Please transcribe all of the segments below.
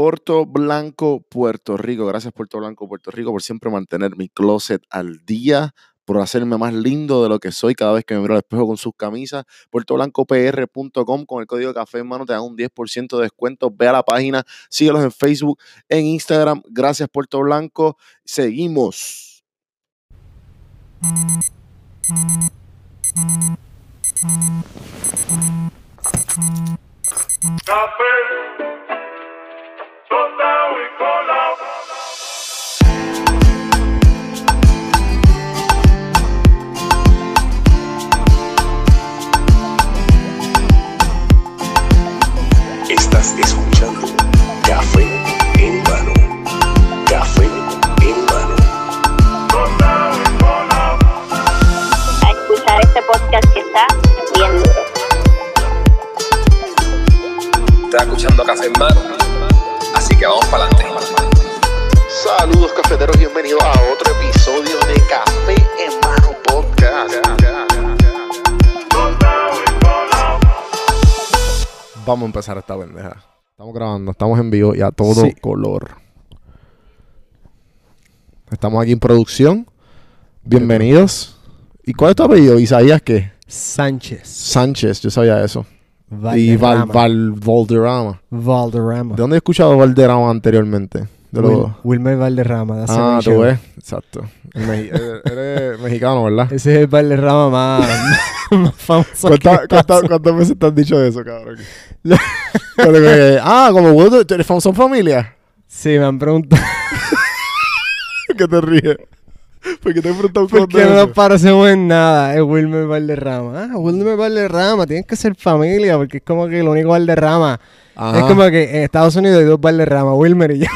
Puerto Blanco, Puerto Rico. Gracias Puerto Blanco, Puerto Rico por siempre mantener mi closet al día, por hacerme más lindo de lo que soy cada vez que me miro al espejo con sus camisas. PuertoBlancoPR.com con el código café en mano te dan un 10% de descuento. Ve a la página, síguelos en Facebook, en Instagram. Gracias Puerto Blanco. Seguimos. Café, Estás escuchando Café en mano. Café en mano. A escuchar este podcast que está bien duro. Estás escuchando Café en mano. Así que vamos para adelante. Saludos cafeteros, bienvenidos a otro episodio de Café en Mano Podcast. Vamos a empezar esta pendeja. Estamos grabando, estamos en vivo y a todo Sí. color. Estamos aquí en producción. Bienvenidos. ¿Y cuál es tu apellido? ¿Isaías qué? Sánchez. Sánchez, yo sabía eso. Y Val, Valderrama. Val, Valderrama. Valderrama. ¿De dónde he escuchado Valderrama anteriormente? De los- Wil- Wilmer Valderrama. that's Ah, tú ves. Exacto. Eres mexicano, ¿verdad? Ese es el Valderrama más, más. ¿Cuántas, pasa. cuántas veces te han dicho eso, cabrón? Ah, como vos, ¿tú eres famoso en familia? Sí, me han preguntado ¿Qué te ríes? ¿Por qué te he preguntado por qué no nos parecemos en nada. Es Wilmer Valderrama. Ah, Wilmer Valderrama. Tienen que ser familia porque es como que el único Valderrama. Ajá. Es como que en Estados Unidos hay dos Valderrama. Wilmer y yo.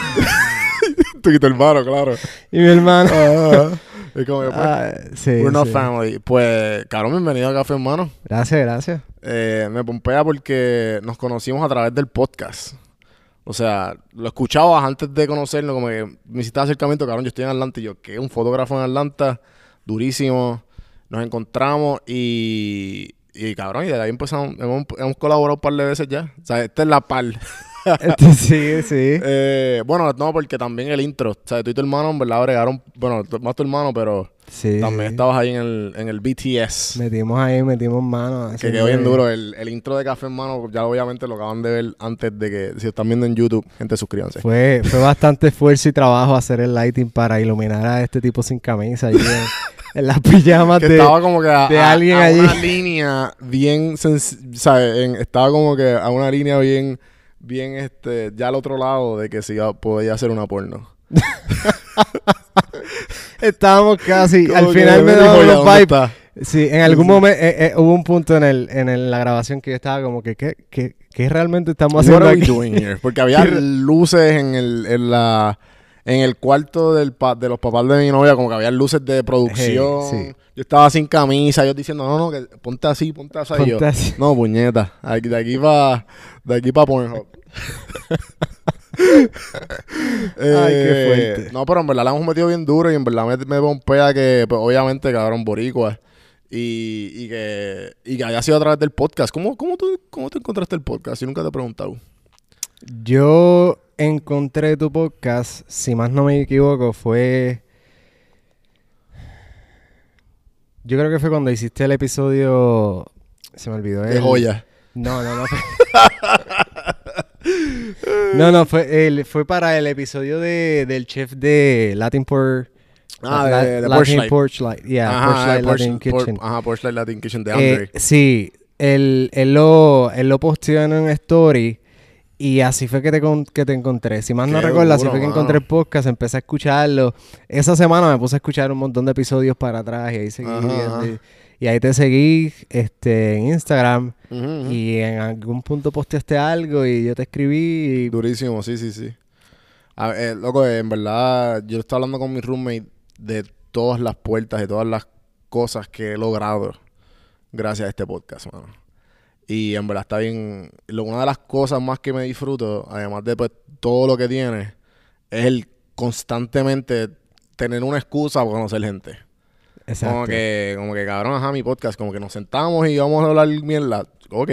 Tú y tu hermano, claro. y mi hermano. Ajá. Es como que, pues, Ah, sí, we're not sí. family. Pues, cabrón, bienvenido a Café Hermano. Gracias, gracias. Eh, me pompea porque nos conocimos a través del podcast. O sea, lo escuchabas antes de conocerlo, como que me hiciste acercamiento, cabrón, yo estoy en Atlanta y yo, que un fotógrafo en Atlanta, durísimo. Nos encontramos y, y cabrón, y de ahí empezamos, hemos, hemos colaborado un par de veces ya. O sea, esta es la par. Este, sí, sí. Eh, bueno, no, porque también el intro, o sea, tú y tu hermano, en verdad, bregaron, bueno, más tu hermano, pero sí también estabas ahí en el, en el BTS. Metimos ahí, metimos mano. Que quedó bien duro. El, el intro de Café Hermano, ya obviamente lo acaban de ver antes de que, si están viendo en YouTube, gente, suscríbanse. Fue, fue bastante esfuerzo y trabajo hacer el lighting para iluminar a este tipo sin camisa allí en, en las pijamas que de... estaba como que a, de alguien a allí. una línea bien, ¿sabes? En- estaba como que a una línea bien, bien, este, ya al otro lado de que si podía hacer una porno. Estábamos casi... Como Al final me "Ya, los ¿dónde vibes. está?" Sí, en algún momento hubo un punto en, el, en el- la grabación que yo estaba como que, ¿qué, qué, qué realmente estamos What haciendo are we aquí? doing here? Porque había ¿Qué- luces en el, en la, en el cuarto del pa- de los papás de mi novia, como que había luces de producción. Hey, sí. Yo estaba sin camisa, ellos diciendo, no, no, que ponte así, ponte así. Y yo, así. No, puñeta, aquí- de aquí para de aquí para Pornhub. Ay, qué Eh, fuerte. No, pero en verdad la hemos metido bien duro y en verdad me, me pompea que, pues, obviamente, cabrón, boricua. Y, y que, y que haya sido a través del podcast. ¿Cómo, cómo, tú, ¿Cómo te encontraste el podcast? Yo nunca te he preguntado. Yo encontré tu podcast, si más no me equivoco, fue... Yo creo que fue cuando hiciste el episodio... Se me olvidó. De el- joya. No, no, no. fue- no, no, fue, el, fue para el episodio de, del chef de Latin Por... Ah, La- de, de Latin. Yeah, Ajá, Porchlight de Porch- Latin Por- Kitchen. Ajá, Porchlight Latin Kitchen de Eh, Andre. sí, él, él, lo, él lo posteó en un story y así fue que te, con- que te encontré. Si más no recuerdo, así fue que mano. encontré el podcast, empecé a escucharlo. Esa semana me puse a escuchar un montón de episodios para atrás y ahí seguí. Ajá, viendo ajá. y, y ahí te seguí este, en Instagram y en algún punto posteaste algo y yo te escribí y... Durísimo, sí, sí, sí. A ver, eh, loco, en verdad, yo estaba hablando con mi roommate de todas las puertas y todas las cosas que he logrado gracias a este podcast, mano. Y en verdad está bien. lo- una de las cosas más que me disfruto, además de pues, todo lo que tiene, es el constantemente tener una excusa para conocer gente. Exacto. Como que, como que cabrón, ajá, mi podcast, como que nos sentamos y vamos a hablar mierda. Ok,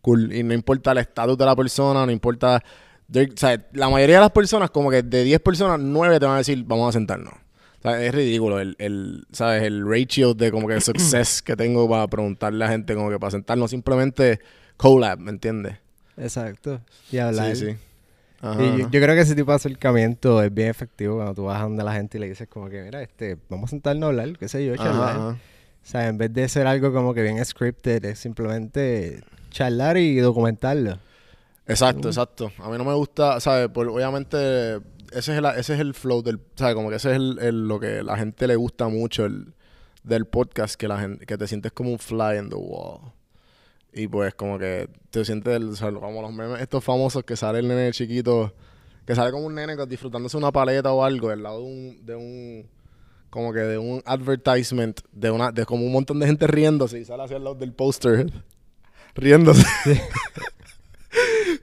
cool. Y no importa el estatus de la persona, no importa they're- o sea, la mayoría de las personas, como que de 10 personas, 9 te van a decir, vamos a sentarnos. O sea, es ridículo el, el, ¿sabes? El ratio de como que el success que tengo para preguntarle a la gente, como que para sentarnos simplemente collab, ¿me entiendes? Exacto. Y hablar. Sí, sí. Ajá, Y yo, creo que ese tipo de acercamiento es bien efectivo cuando tú vas a donde la gente y le dices como que, mira, este, vamos a sentarnos a hablar, qué sé yo, charlar. ajá. O sea, en vez de ser algo como que bien scripted, es simplemente charlar y documentarlo. Exacto, exacto. A mí no me gusta, ¿sabes? Por, obviamente, ese es, el, ese es el flow del, ¿sabes? Como que ese es el, el- lo que la gente le gusta mucho el, del podcast, que la gente, que te sientes como un fly in the wall. Y pues como que te sientes, el- o sea, como los memes estos famosos que sale el nene chiquito, que sale como un nene disfrutándose una paleta o algo al lado de un, de un como que de un advertisement de una, de como un montón de gente riéndose y sale hacia el lado del póster riéndose.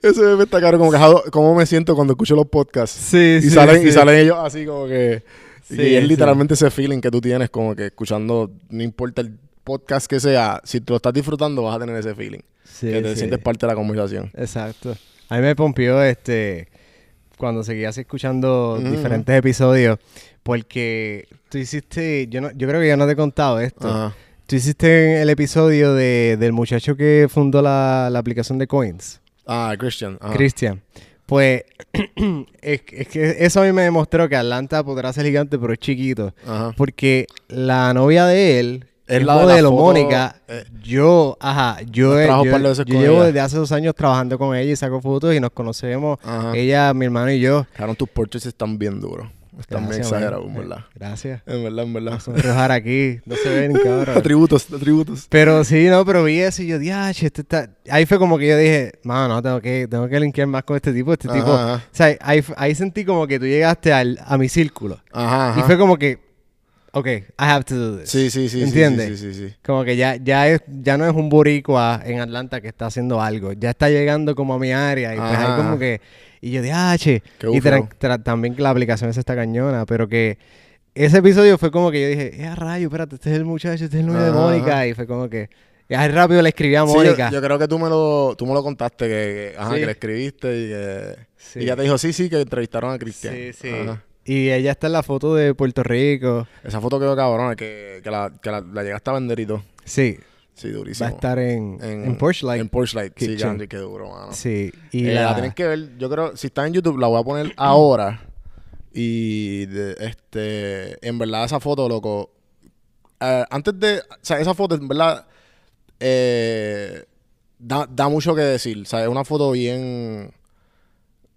Ese meme está caro, como que cómo me siento cuando escucho los podcasts. Sí, Y salen, y salen ellos así como que. Sí, y es sí. literalmente ese feeling que tú tienes, como que escuchando, no importa el podcast que sea, si tú lo estás disfrutando, vas a tener ese feeling. Sí, que te sí. sientes parte de la conversación. Exacto. A mí me pompió este cuando seguías escuchando Ujú. diferentes episodios porque tú hiciste, yo no, yo creo que ya no te he contado esto. Ajá. Tú hiciste el episodio de, del muchacho que fundó la, la aplicación de Coins, Ah, Christian. Ajá. Christian. Pues es, es que eso a mí me demostró que Atlanta podrá ser gigante, pero es chiquito. Ajá. Porque la novia de él, el la de la modelo, foto, Mónica, eh, yo, ajá, yo, yo, llevo desde hace dos años trabajando con ella y saco fotos y nos conocemos, Ajá. ella, mi hermano y yo. Cabrón, tus portraits están bien duros. Están bien exagerados, en verdad. Gracias. En verdad, en verdad. Vamos a sonrojar aquí, no se ven, cabrón. atributos, atributos. Pero sí, no, pero vi eso y yo, diache, este está... Ahí fue como que yo dije, mano, no, tengo que, tengo que linkear más con este tipo, este Ajá, tipo... ajá. O sea, ahí, ahí sentí como que tú llegaste al, a mi círculo. Ajá, ajá. Y fue como que, ok, I have to do this. Sí, sí, sí. ¿Entiendes? Sí, sí, sí, sí. Como que ya, ya, es, ya no es un boricua en Atlanta que está haciendo algo. Ya está llegando como a mi área. Y pues como que... Y yo dije, ah, che. Qué Y tra- bufeo. tra- también que la aplicación esa está cañona. Pero que ese episodio fue como que yo dije, eh, rayo, espérate, este es el muchacho, este es el novio de Mónica. Y fue como que... Y ahí rápido le escribí a Sí, yo- Mónica. yo, creo que tú me lo, tú me lo contaste, que, que- ajá, Sí. que le escribiste y que... Sí. Y ella te dijo, sí, sí, que entrevistaron a Cristian. Sí, sí. Ajá. Y ella está en la foto de Puerto Rico. Esa foto quedó cabrona, que, que, la, que la, la llegaste a vender y todo. Sí. Sí, Va durísimo. a estar en, en, Porsche Light. En Porsche Light, sí, grande, qué duro, mano. Sí. Y Eh, la... la que ver, yo creo, si está en YouTube, la voy a poner ahora. Y de- este, en verdad, esa foto, loco. eh, antes de. O sea, esa foto, en verdad. eh, da, da mucho que decir. O sea, es una foto bien.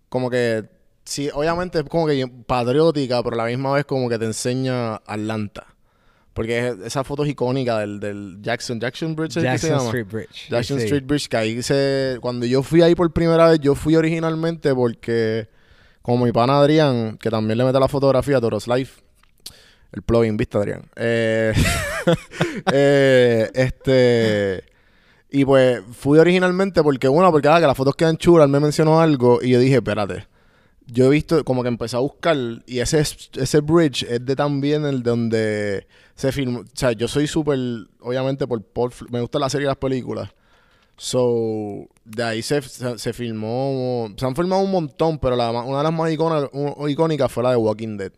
Como que. Sí, obviamente es como que patriótica, pero a la misma vez como que te enseña Atlanta. Porque es- esa foto es icónica del, del Jackson, Jackson Bridge, ¿es que se Jackson llama? Street Bridge. Jackson Sí. Street Bridge, que ahí se... Cuando yo fui ahí por primera vez, yo fui originalmente porque... Como mi pana Adrián, que también le mete la fotografía a Toros Life. El plugin, ¿viste, Adrián? Eh, eh, este... Y pues fui originalmente porque, una, porque ah, que las fotos quedan chulas, él me mencionó algo y yo dije, espérate. Yo he visto, como que empecé a buscar y ese, ese bridge es de también el donde se filmó. O sea, yo soy súper, obviamente, por, por- me gusta la serie y las películas. So, de ahí se, se, se filmó, se han filmado un montón, pero la, una de las más icónicas, un- icónicas fue la de Walking Dead.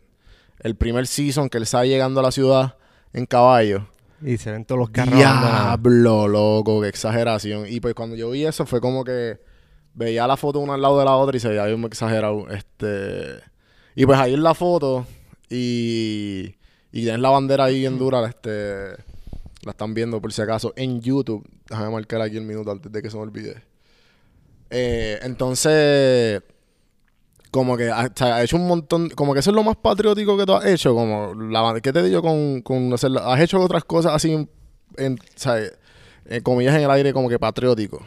El primer season que él estaba llegando a la ciudad en caballo. Y se ven todos los carros. Diablo, loco, qué exageración. Y pues cuando yo vi eso fue como que veía la foto una al lado de la otra y se veía bien exagerado. Este. Y pues ahí en la foto y. Y tienes la bandera ahí bien dura, este. La están viendo por si acaso en YouTube. Déjame marcar aquí el minuto antes de que se me olvide. Eh, entonces. Como que ha, sea, ha hecho un montón. Como que eso es lo más patriótico que tú has hecho. Como la, ¿Qué te digo con, con hacerlo? Has hecho otras cosas así, en, en, en comillas en el aire, como que patriótico.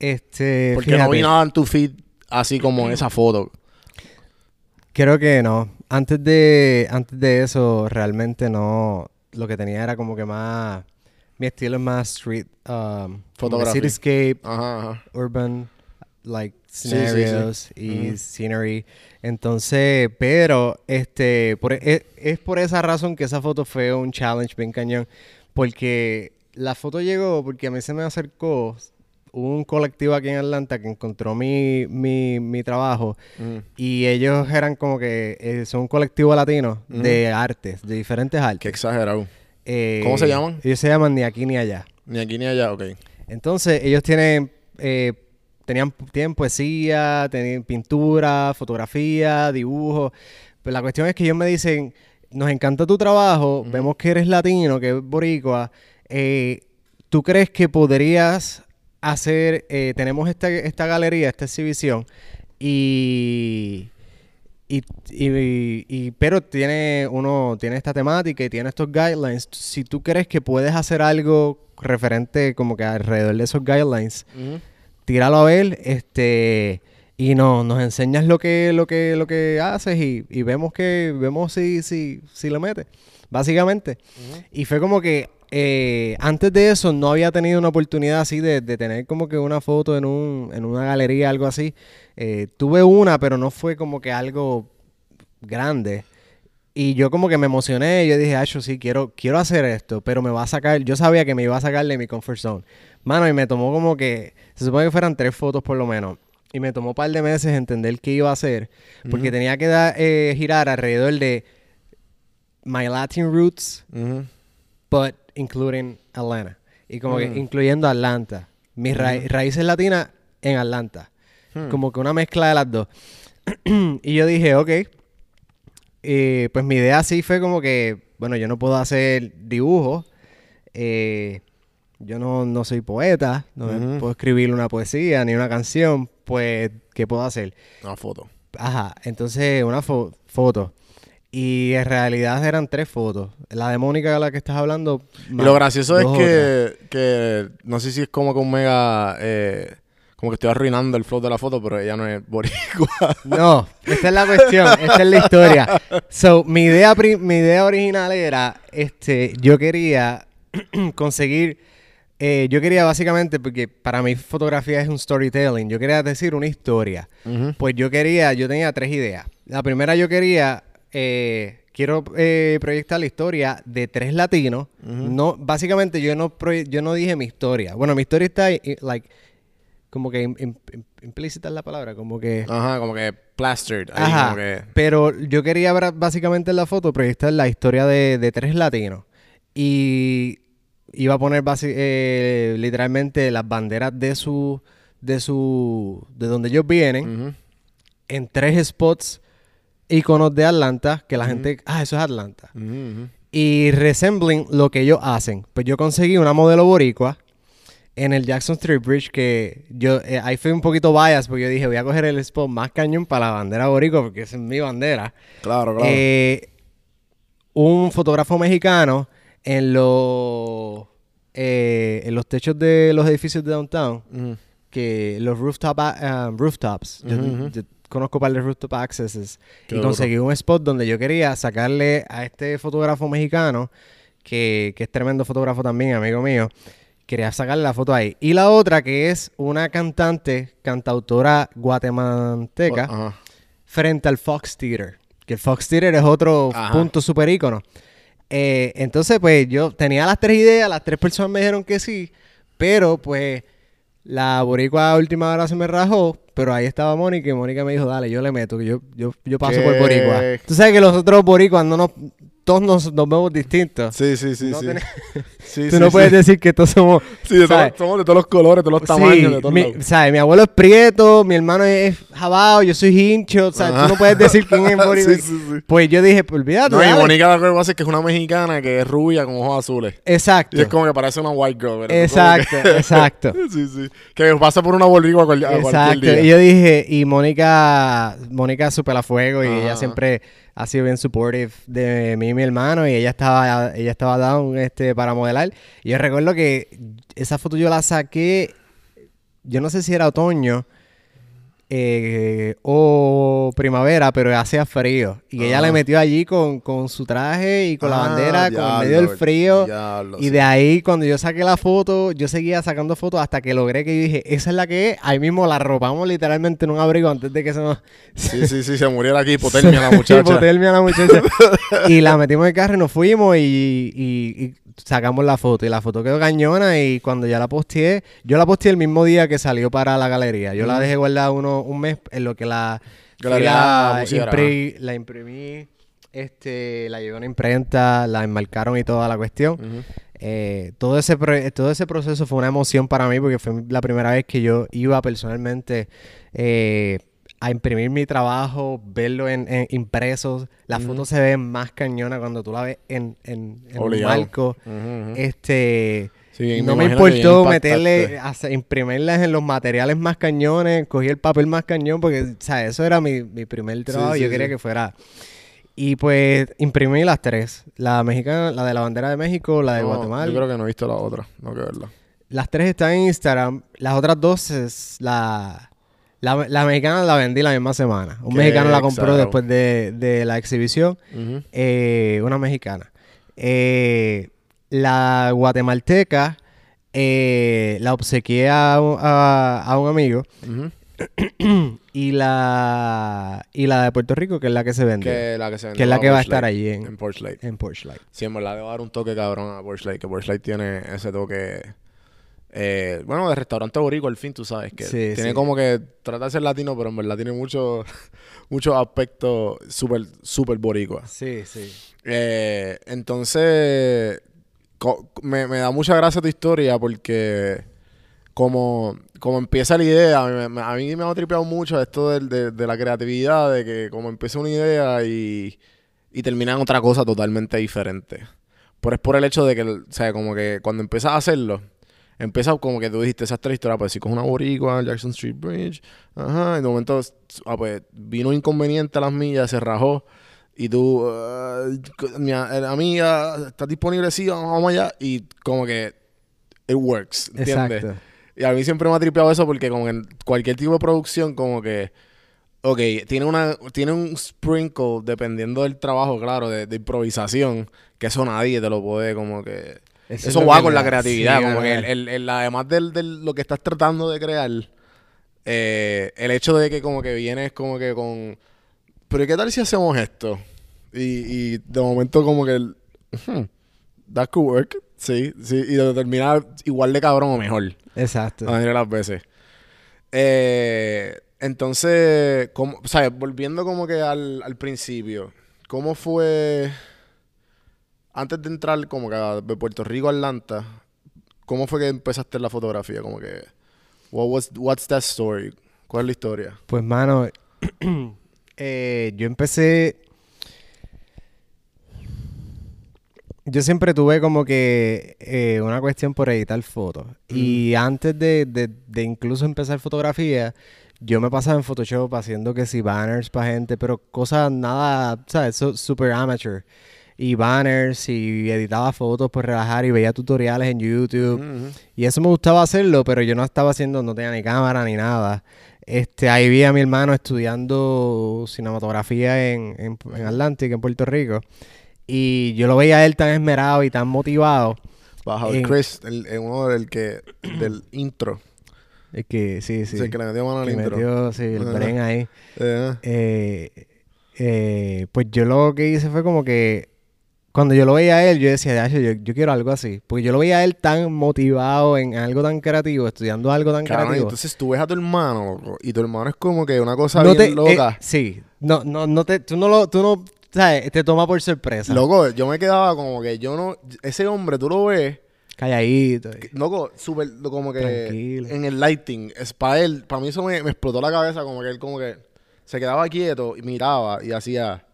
Este, Porque no vi nada en tu feed así como en esa foto. Creo que no. Antes de, antes de eso, realmente no. Lo que tenía era como que más. Mi estilo es más street. Um, cityscape, Ajá, ajá. urban, like Sí, sí, sí. scenarios y scenery. Entonces, pero este por, e- es, es por esa razón que esa foto fue un challenge bien cañón. Porque la foto llegó porque a mí se me acercó hubo un colectivo aquí en Atlanta que encontró mi, mi, mi trabajo Ujú. y ellos eran como que eh, son un colectivo latino de artes, de diferentes Qué artes. exagerado. Eh, ¿Cómo se llaman? Ellos se llaman Ni Aquí Ni Allá. Ni aquí ni allá, ok. Entonces, ellos tienen, eh, tenían, tienen poesía, tienen pintura, fotografía, dibujo. Pero la cuestión es que ellos me dicen, nos encanta tu trabajo, vemos que eres latino, que eres boricua. ¿Tú crees que podrías hacer, eh, tenemos esta, esta galería, esta exhibición, y... Y, y- y- pero tiene uno tiene esta temática y tiene estos guidelines. Si tú crees que puedes hacer algo referente como que alrededor de esos guidelines, tíralo a ver, este y no, nos enseñas lo que lo que lo que haces y, y vemos que vemos si si si lo metes, básicamente. Y fue como que eh, antes de eso no había tenido una oportunidad así de, de tener como que una foto en un en una galería algo así. Eh, tuve una, pero no fue como que algo grande. Y yo como que me emocioné, yo dije, Acho, sí, quiero, quiero hacer esto, pero me va a sacar, yo sabía que me iba a sacar de mi comfort zone. Mano, y me tomó como que, se supone que fueran tres fotos por lo menos. Y me tomó un par de meses entender qué iba a hacer, porque tenía que dar, eh, girar alrededor de my Latin roots, but including Atlanta. Y como Mm. que incluyendo Atlanta. Mis ra- raíces latinas en Atlanta. Hmm. Como que una mezcla de las dos. y yo dije, ok. Eh, pues mi idea sí fue como que, bueno, yo no puedo hacer dibujos. eh, yo no, no soy poeta. No puedo escribir una poesía ni una canción. Pues, ¿qué puedo hacer? Una foto. Ajá, entonces una fo- foto. Y en realidad eran tres fotos. La de Mónica, de la que estás hablando. Y lo gracioso es que, que no sé si es como que un mega eh, como que estoy arruinando el flow de la foto, pero ella no es boricua. No, esta es la cuestión, esta es la historia. So, mi idea, mi idea original era, este, yo quería conseguir, eh, yo quería básicamente, porque para mí fotografía es un storytelling, yo quería decir una historia. Pues yo quería, yo tenía tres ideas. La primera yo quería, eh, quiero eh, proyectar la historia de tres latinos. No, básicamente yo no, yo no dije mi historia. Bueno, mi historia está, eh, like, como que im- im- im- implícita es la palabra, como que... Ajá, como que plastered. Ahí Ajá. como que... Pero yo quería ver básicamente en la foto proyectar la historia de, de tres latinos. Y iba a poner basi- eh, literalmente las banderas de su. de su. de donde ellos vienen. En tres spots iconos de Atlanta. Que la gente. Ah, eso es Atlanta. Y resembling lo que ellos hacen. Pues yo conseguí una modelo boricua en el Jackson Street Bridge que yo eh, ahí fui un poquito bias porque yo dije voy a coger el spot más cañón para la bandera boricua porque esa es mi bandera. Claro, claro. Eh, un fotógrafo mexicano en los eh, en los techos de los edificios de downtown que los rooftop a- um, rooftops yo conozco para de rooftop accesses Qué y duro. conseguí un spot donde yo quería sacarle a este fotógrafo mexicano que, que es tremendo fotógrafo también amigo mío quería sacarle la foto ahí y la otra que es una cantante cantautora guatemalteca Ajá. frente al Fox Theater. Que el Fox Theater es otro Ajá. punto super ícono. Eh, entonces, pues yo tenía las tres ideas, las tres personas me dijeron que sí, pero pues la boricua a última hora se me rajó, pero ahí estaba Mónica y Mónica me dijo, dale, yo le meto, que yo, yo, yo paso ¿Qué? por boricua. Tú sabes que los otros boricuas no nos, todos nos, nos vemos distintos. Sí, sí, sí, No sí. tenés- Sí, Tú sí, no puedes decir que todos somos... Sí, de todos, somos de todos los colores, de todos los tamaños, de todos mi, lados. ¿sabes? mi abuelo es prieto, mi hermano es jabao, yo soy hincho, ¿sabes? Ajá. Tú no puedes decir quién es boricua. Sí, sí, sí. Pues yo dije, pues olvídate. No, y. Mónica lo que pasa es que es una mexicana que es rubia con ojos azules. Exacto. Y es como que parece una white girl. ¿verdad? Exacto, que- exacto. sí, sí. Que pasa por una boricua cual- a cualquier Exacto. día. Y yo dije, y Mónica, Mónica es súper a fuego y Ajá. ella siempre ha sido bien supportive de mí y mi hermano y ella estaba, ella estaba down este, para modelar. Y yo recuerdo que esa foto yo la saqué, yo no sé si era otoño eh, o primavera, pero hacía frío. Y ella le metió allí con, con su traje y con la Ah, bandera, con el medio del frío. Y sí. de ahí, cuando yo saqué la foto, yo seguía sacando fotos hasta que logré que yo dije, esa es la que es. Ahí mismo la arropamos literalmente en un abrigo antes de que se nos... Sí, sí, sí, se muriera aquí hipotermia la muchacha. Hipotermia la muchacha. y la metimos en el carro y nos fuimos y, y- y sacamos la foto y la foto quedó cañona y cuando ya la posteé, yo la posteé el mismo día que salió para la galería. Yo la dejé guardada uno, un mes en lo que la, fui la imprimí, este, la llevé a una imprenta, la enmarcaron y toda la cuestión. Eh, todo, ese todo ese proceso fue una emoción para mí porque fue la primera vez que yo iba personalmente eh, a imprimir mi trabajo, verlo en, en impresos. La foto se ve más cañona cuando tú la ves en, en, en un marco. Este, Sí, no me importó meterle, hacer- imprimirlas en los materiales más cañones, cogí el papel más cañón porque, o sea, eso era mi, mi primer trabajo. sí, yo quería que fuera. Y pues imprimí las tres: la mexicana, la de la bandera de México, la de No, Guatemala. Yo creo que no he visto la otra. No que verla. Las tres están en Instagram. Las otras dos es la, la, la mexicana la vendí la misma semana. Un Qué mexicano la compró después de, de la exhibición. Eh, una mexicana. Eh, la guatemalteca eh, la obsequié a, un- a- a un amigo. Y la, y la de Puerto Rico, que es la que se vende. Que la que se Que es la vende que va a estar allí en- en Porsche Light. En Light. Sí, en verdad le va a dar un toque cabrón a Light. Que Light tiene ese toque. Eh, bueno, de restaurante borico al fin, tú sabes. Que Sí, tiene sí. como que trata de ser latino, pero en verdad tiene muchos aspectos súper, súper boricua. Sí, sí. Eh, entonces, me, me da mucha gracia tu historia porque como, como empieza la idea, a mí, me- a mí me ha tripeado mucho esto de, de la creatividad, de que como empieza una idea y, y termina en otra cosa totalmente diferente. Pero es por el hecho de que, o sea, como que cuando empiezas a hacerlo, empieza como que tú dijiste esa tres historias, pues sí, con una boricua, Jackson Street Bridge, ajá, y de momento, ah, pues vino un inconveniente a las millas, se rajó, y tú, ah, mi a- eh, amiga, ¿estás disponible? Sí, vamos vamos allá, y como que it works, ¿entiendes? Exacto. Y a mí siempre me ha tripeado eso porque como en cualquier tipo de producción como que ok, tiene una tiene un sprinkle dependiendo del trabajo, claro, de, de improvisación, que eso nadie te lo puede como que Eso es eso que con la da- creatividad, sí, como que el, el- el- además del, del- lo que estás tratando de crear, eh, el hecho de que como que vienes como que con pero ¿y ¿qué tal si hacemos esto? Y, y de momento como que el, "Hmm, that could work, sí, sí, y de terminar igual de cabrón o mejor. Exacto. De las veces. Eh, entonces, ¿cómo, o sea, volviendo como que al, al principio, ¿cómo fue antes de entrar como que de Puerto Rico a Atlanta? ¿Cómo fue que empezaste la fotografía? Como que, what was, what's that story? ¿Cuál es la historia? Pues, mano, eh, yo empecé. Yo siempre tuve como que eh, una cuestión por editar fotos. Y antes de, de- de incluso empezar fotografía, yo me pasaba en Photoshop haciendo que si banners para gente, pero cosas nada, ¿sabes? So- super amateur. Y banners y editaba fotos por relajar y veía tutoriales en YouTube. Y eso me gustaba hacerlo, pero yo no estaba haciendo, no tenía ni cámara ni nada. Este, ahí vi a mi hermano estudiando cinematografía en, en, en Atlantic, en Puerto Rico. Y yo lo veía a él tan esmerado y tan motivado. Bajo el En- Chris, el, el uno del que, del intro. Es que sí, sí. Sí, el que le metió mano al que intro. metió, sí, el Ajá. bren ahí. Eh, Eh, eh, pues yo lo que hice fue como que cuando yo lo veía a él, yo decía, "Dacho, yo, yo quiero algo así. Porque yo lo veía a él tan motivado en algo tan creativo, estudiando algo tan y creativo. entonces tú ves a tu hermano, loco, y tu hermano es como que una cosa no bien te, eh, loca. sí, no, no, no te, tú no lo, tú no, sabes, te toma por sorpresa. Loco, yo me quedaba como que yo no. Ese hombre, tú lo ves, Calladito. loco, súper, como que. Tranquilo. En el lighting. Es para él, para mí eso me, me explotó la cabeza, como que él, como que. Se quedaba quieto y miraba y hacía.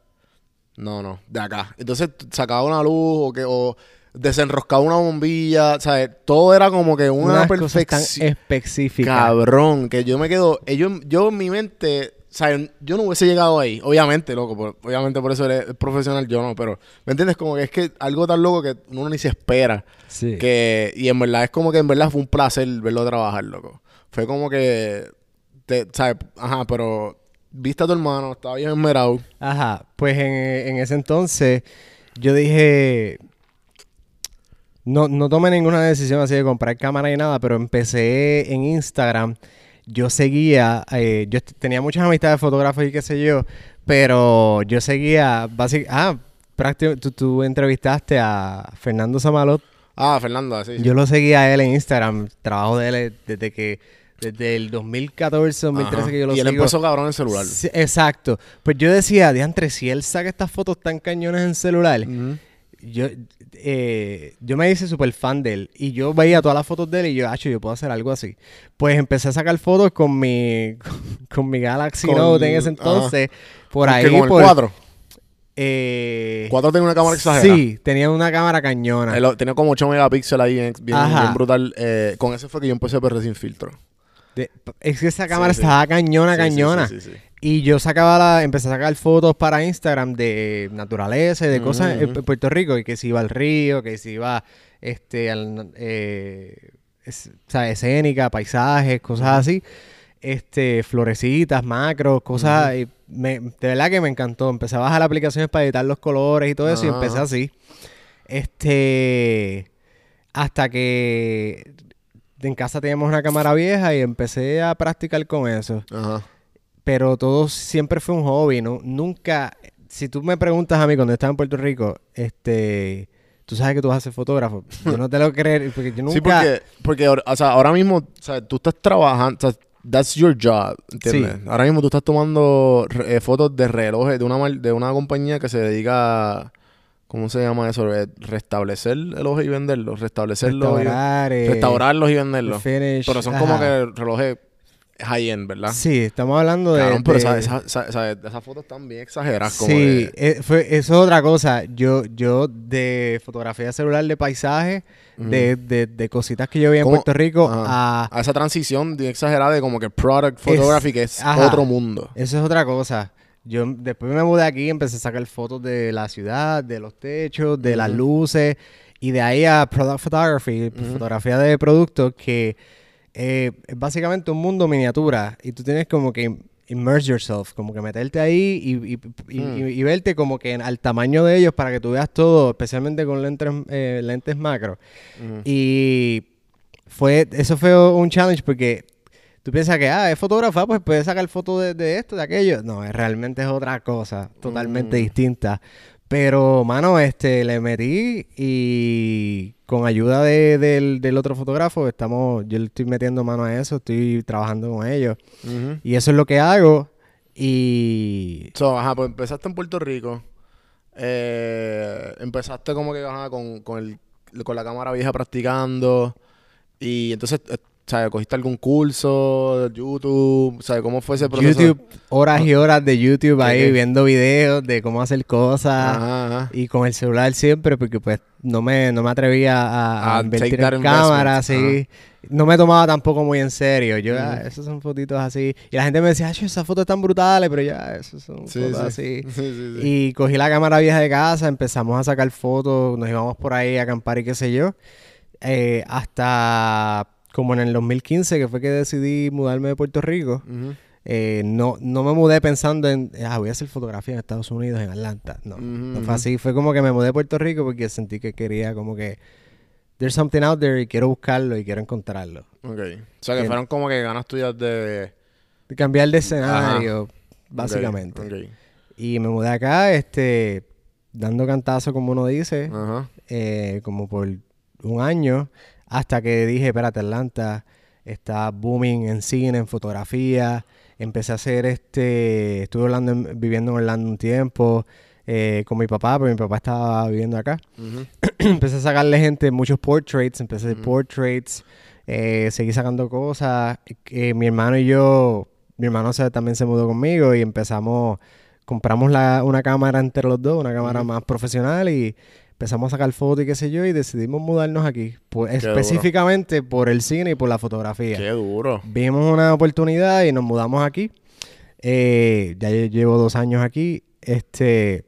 No, no, de acá. Entonces sacaba una luz o que. O desenroscaba una bombilla, ¿sabes? Todo era como que una tan perfección. específicas. Cabrón, que yo me quedo. Yo, yo en mi mente, ¿sabes? Yo no hubiese llegado ahí. Obviamente, loco. por- obviamente por eso eres profesional, yo no. Pero, ¿me entiendes? Como que es que algo tan loco que uno ni se espera. Sí. Que, y en verdad es como que en verdad fue un placer verlo trabajar, loco. Fue como que. Te, ¿Sabes? Ajá, pero. Viste a tu hermano, estaba bien esmerado. Ajá, pues en, en ese entonces yo dije, no, no tomé ninguna decisión así de comprar cámara y nada, pero empecé en Instagram. Yo seguía, eh, yo tenía muchas amistades fotógrafos y qué sé yo, pero yo seguía, básicamente, ah, prácti- tú, tú entrevistaste a Fernando Samalot. Ah, Fernando, sí. sí. Yo lo seguía a él en Instagram. Trabajo de él desde que... Desde el 2014, 2013 Ajá. que yo lo Y él sigo. empezó cabrón en el celular. Sí, exacto. Pues yo decía, diantre, si él saca estas fotos tan cañones en celular, yo, eh, yo me hice súper fan de él. Y yo veía todas las fotos de él y yo, acho, yo puedo hacer algo así. Pues empecé a sacar fotos con mi, con, mi Galaxy Con- Note en ese entonces. Por ahí. con el por, 4. eh, 4 tiene una cámara exagerada. Sí, tenía una cámara cañona. Él tenía como 8 megapíxeles ahí, bien brutal. Eh, con ese fue que yo empecé a perder sin filtro. De- es que esa cámara sí. estaba cañona, Sí, cañona. sí. Y yo sacaba la, empecé a sacar fotos para Instagram de naturaleza y de cosas en. Puerto Rico, y que si iba al río, que si iba este al, eh, es- o sea, escénica, paisajes, cosas así. Este, florecitas, macros, cosas. me- de verdad que me encantó. Empecé a bajar aplicaciones para editar los colores y todo eso, y empecé así. Este. Hasta que en casa teníamos una cámara vieja y empecé a practicar con eso Ajá. pero todo siempre fue un hobby, ¿no? Nunca, si tú me preguntas a mí cuando estaba en Puerto Rico, este, tú sabes que tú vas a ser fotógrafo. Yo no te lo creer, porque yo nunca... Sí, porque, porque o sea, ahora mismo, o sea, tú estás trabajando, o sea, that's your job, ¿entiendes? Sí. Ahora mismo tú estás tomando eh, fotos de relojes de una de una compañía que se dedica a, ¿cómo se llama eso? Re- Restablecer relojes y venderlos, restablecerlos, y- Restaurar, eh, restaurarlos y venderlos. finish, Pero son ajá. como que relojes high-end, ¿verdad? Sí, estamos hablando de... Cabrón, pero de- esa- esa- esa- esa- esas fotos están bien exageradas. Como Sí, de- eh, fue, eso es otra cosa. Yo, yo de fotografía celular de paisaje, de, de, de cositas que yo vi en. Puerto Rico, a... a esa transición bien exagerada de como que product photography, que es ajá. otro mundo. Eso es otra cosa. Yo después me mudé aquí, empecé a sacar fotos de la ciudad, de los techos, de las luces y de ahí a product photography, fotografía de productos que eh, es básicamente un mundo miniatura y tú tienes como que immerse yourself, como que meterte ahí y, y- y- Mm. y- y verte como que al tamaño de ellos para que tú veas todo, especialmente con lentes, eh, lentes macro. Y fue, eso fue un challenge porque tú piensas que, ah, es fotógrafa, pues puede sacar fotos de, de esto, de aquello. No, es- realmente es otra cosa, totalmente Mm. distinta. Pero, mano, este, le metí y con ayuda de- del, del otro fotógrafo, estamos, yo le estoy metiendo mano a eso, estoy trabajando con ellos. Y eso es lo que hago. Y So, ajá, pues empezaste en Puerto Rico. Eh, empezaste como que ajá, con, con, el, con la cámara vieja practicando. Y entonces, eh, ¿sabes? ¿Cogiste algún curso YouTube? ¿Sabes cómo fue ese proceso? YouTube, horas y horas de YouTube ahí viendo videos de cómo hacer cosas. Ajá, ajá. Y con el celular siempre, porque pues no me, no me atrevía a, a invertir en cámara, así. No me tomaba tampoco muy en serio. Yo, ah, Ujú. esos son fotitos así. Y la gente me decía, "Acho, esas fotos están brutales, pero ya, esos son Sí, fotos sí. así. Sí, sí, sí. Y cogí la cámara vieja de casa, empezamos a sacar fotos, nos íbamos por ahí a acampar y qué sé yo. Eh, hasta como en el 2015, que fue que decidí mudarme de Puerto Rico. Eh, no, no me mudé pensando en, ah, voy a hacer fotografía en Estados Unidos, en Atlanta. No, no fue así. Fue como que me mudé a Puerto Rico porque sentí que quería como que, there's something out there y quiero buscarlo y quiero encontrarlo. Ok. O sea, que Bien. fueron como que ganas tuyas de... Y cambiar de escenario, básicamente. ok. Y me mudé acá, este, dando cantazo, como uno dice, Ajá. eh, como por un año, hasta que dije, espérate, Atlanta está booming en cine, en fotografía. Empecé a hacer este, estuve en- viviendo en Orlando un tiempo eh, con mi papá, porque mi papá estaba viviendo acá. Empecé a sacarle gente muchos portraits, empecé a hacer portraits, eh, seguí sacando cosas. Eh, mi hermano y yo, mi hermano se- también se mudó conmigo y empezamos, compramos la- una cámara entre los dos, una cámara más profesional y empezamos a sacar fotos y qué sé yo y decidimos mudarnos aquí, duro. específicamente por el cine y por la fotografía. Qué duro. Vimos una oportunidad y nos mudamos aquí. Eh, ya lle- llevo dos años aquí. Este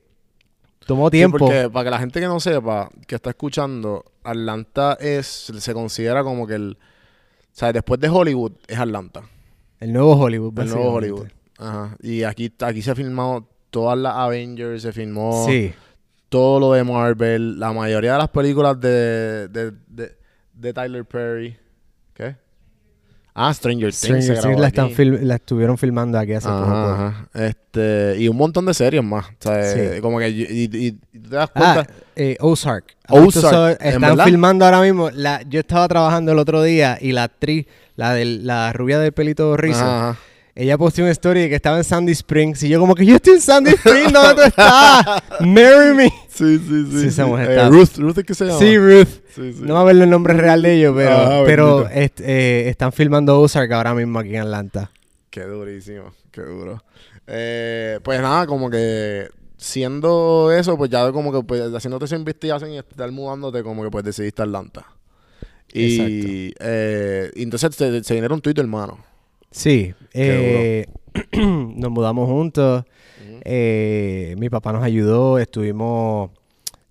tomó Sí, tiempo. porque para que la gente que no sepa, que está escuchando, Atlanta es, se considera como que el, o sea, después de Hollywood es Atlanta, El nuevo Hollywood. el nuevo. Hollywood. Ajá. Y aquí, aquí se ha filmado todas las Avengers, se filmó Sí. Todo lo de Marvel, la mayoría de las películas de, de, de, de Tyler Perry. ¿Qué? Ah, Stranger Things. Stranger se Things la, están fil- la estuvieron filmando aquí hace poco. Ajá, ajá. Este, y un montón de series más. O sea, Sí. eh, como que. Y, y- y te das Ah, cuenta. eh, Ozark. Ozark, Eso- ¿en Están filmando ahora mismo. La, yo estaba trabajando el otro día y la actriz, la, del, la rubia del pelito rizo, Ajá, ajá. Ella posteó una story de que estaba en Sandy Springs y yo como que yo estoy en Sandy Springs, ¿dónde tú estás? Marry me. Sí, sí, sí. Eh, Ruth, Ruth es que se llama. Sí, Ruth. Sí, sí. No va a ver el nombre real de ellos, pero, Ah, pero est- eh, están filmando Ozark ahora mismo aquí en Atlanta. Qué durísimo, qué duro. Eh, pues nada, como que siendo eso, pues ya como que pues, haciéndote esa investigación y estar mudándote, como que pues decidiste Atlanta. Y, eh, y entonces se, se vinieron tu hermano. Sí, eh, nos mudamos juntos. eh, mi papá nos ayudó, estuvimos.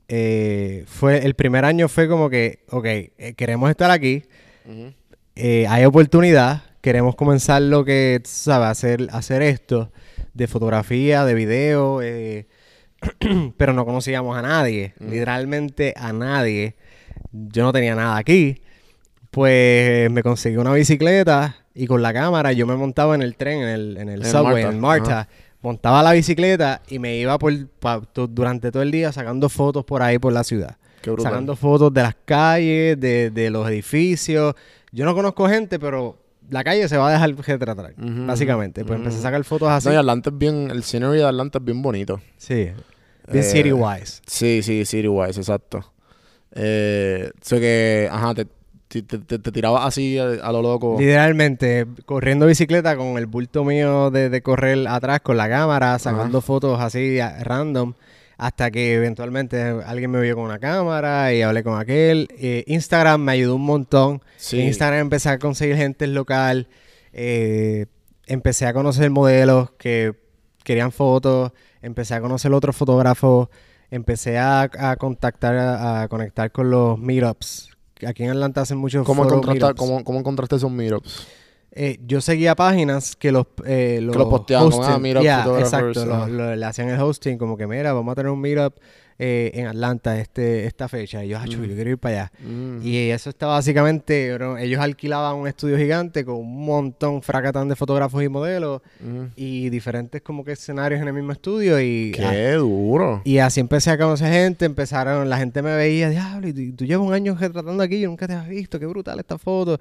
eh, fue el primer año fue como que, ok, eh, queremos estar aquí, hay oportunidad, queremos comenzar lo que, sabes, hacer, hacer esto de fotografía, de video, pero no conocíamos a nadie, literalmente a nadie. Yo no tenía nada aquí. Pues me conseguí una bicicleta y con la cámara yo me montaba en el tren, en el, en el subway, Marta, en Marta. Montaba la bicicleta y me iba por, pa- durante todo el día sacando fotos por ahí por la ciudad. Qué. Sacando fotos de las calles, de, de los edificios. Yo no conozco gente, pero la calle se va a dejar retratar, Ujú, básicamente. Pues empecé a sacar fotos así. No, y Atlanta es bien, el scenery de Atlanta es bien bonito. Sí. Bien Eh. Sí, sí, City Wise, exacto. Eh, so que, ajá, te, te, te- te tirabas así a, a lo loco. Literalmente, corriendo bicicleta con el bulto mío de, de correr atrás con la cámara, sacando fotos así a- random, hasta que eventualmente alguien me vio con una cámara y hablé con aquel. Eh, Instagram me ayudó un montón. Sí. Instagram empecé a conseguir gente local, eh, empecé a conocer modelos que querían fotos, empecé a conocer otros fotógrafos, empecé a, a contactar, a conectar con los meetups. Aquí en Atlanta hacen muchos ¿Cómo, cómo, cómo encontraste esos meetups? Eh, yo seguía páginas que los, eh, los, los posteaban ah, hosting- meetup Yeah, photographers, exacto, lo- le hacían el hosting como que mira, vamos a tener un meetup eh, en Atlanta este esta fecha y yo, "Acho, yo quiero ir para allá. Mm. Y eso está básicamente, bro, ellos alquilaban un estudio gigante con un montón fracatán de fotógrafos y modelos Mm. y diferentes como que escenarios en el mismo estudio y ah, Qué duro. y así empecé a conocer gente, empezaron, la gente me veía, diablo, y tú, tú llevas un año retratando aquí, yo nunca te has visto, qué brutal esta foto.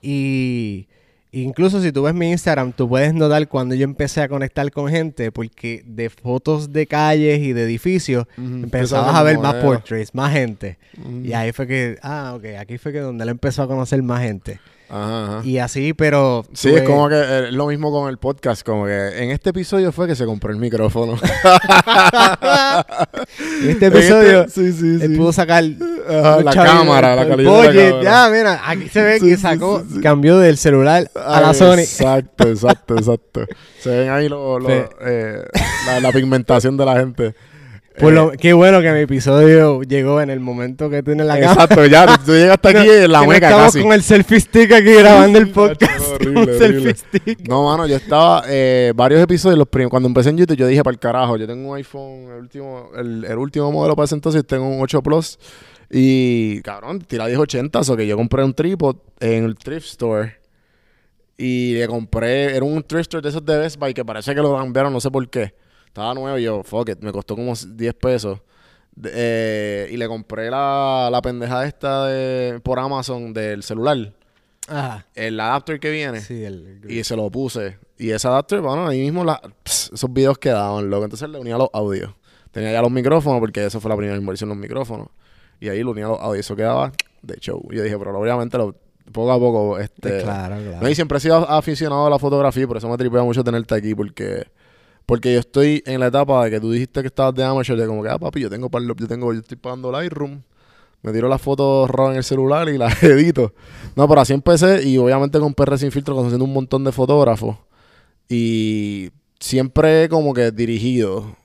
Y incluso si tú ves mi Instagram, tú puedes notar cuando yo empecé a conectar con gente, porque de fotos de calles y de edificios, Ujú, empezabas a ver más portraits, más gente. Y ahí fue que, ah, ok, aquí fue que donde él empezó a conocer más gente. Ajá, ajá. Y así, pero... Sí, tuve- es como que eh, es lo mismo con el podcast, como que en este episodio fue que se compró el micrófono. En este episodio, En este- sí, sí, él pudo sacar Ajá, la cámara, la calidad cámara. Ya, mira, aquí se ve que sacó, cambió del celular a la Sony. Exacto, exacto, exacto. Se ven ahí lo- eh, la, la pigmentación de la gente. Pues Eh, lo- qué bueno que mi episodio llegó en el momento que tiene la cámara. Exacto, ya, tú, llegaste aquí en la Que no meca estamos casi. con el selfie stick aquí grabando el podcast. horrible, selfie horrible. stick. No, mano, yo estaba eh, varios episodios, los prim- cuando empecé en YouTube, yo dije para el carajo, yo tengo un iPhone, el último, el, el último modelo para ese entonces, tengo un 8 Plus. Y cabrón, tira 1080, o que yo compré un trípod en el thrift store. Y le compré, era un thrift store de esos de Best Buy que parece que lo cambiaron, no sé por qué. Estaba nuevo y yo, fuck it, me costó como 10 pesos. Eh, y le compré la, la pendeja esta de, por Amazon del celular. Ajá. El adapter que viene. Sí, el, Y se lo puse. Y ese adapter, bueno, ahí mismo la, pss, esos videos quedaban, loco. Entonces le unía los audios. Tenía ya los micrófonos, porque esa fue la primera inversión en los micrófonos. Y ahí lo unía los audios. Eso quedaba de show. Y yo dije, pero obviamente lo, poco a poco, este... claro, claro. No, y siempre he sido aficionado a la fotografía, por eso me tripea mucho tenerte aquí, porque... Porque yo estoy en la etapa de que tú dijiste que estabas de amateur, de como que, ah, papi, yo tengo, yo tengo, yo estoy pagando Lightroom. Me tiro las fotos raw en el celular y las edito. No, pero así empecé y obviamente con PR Sin Filtro conociendo un montón de fotógrafos. Y siempre como que dirigido.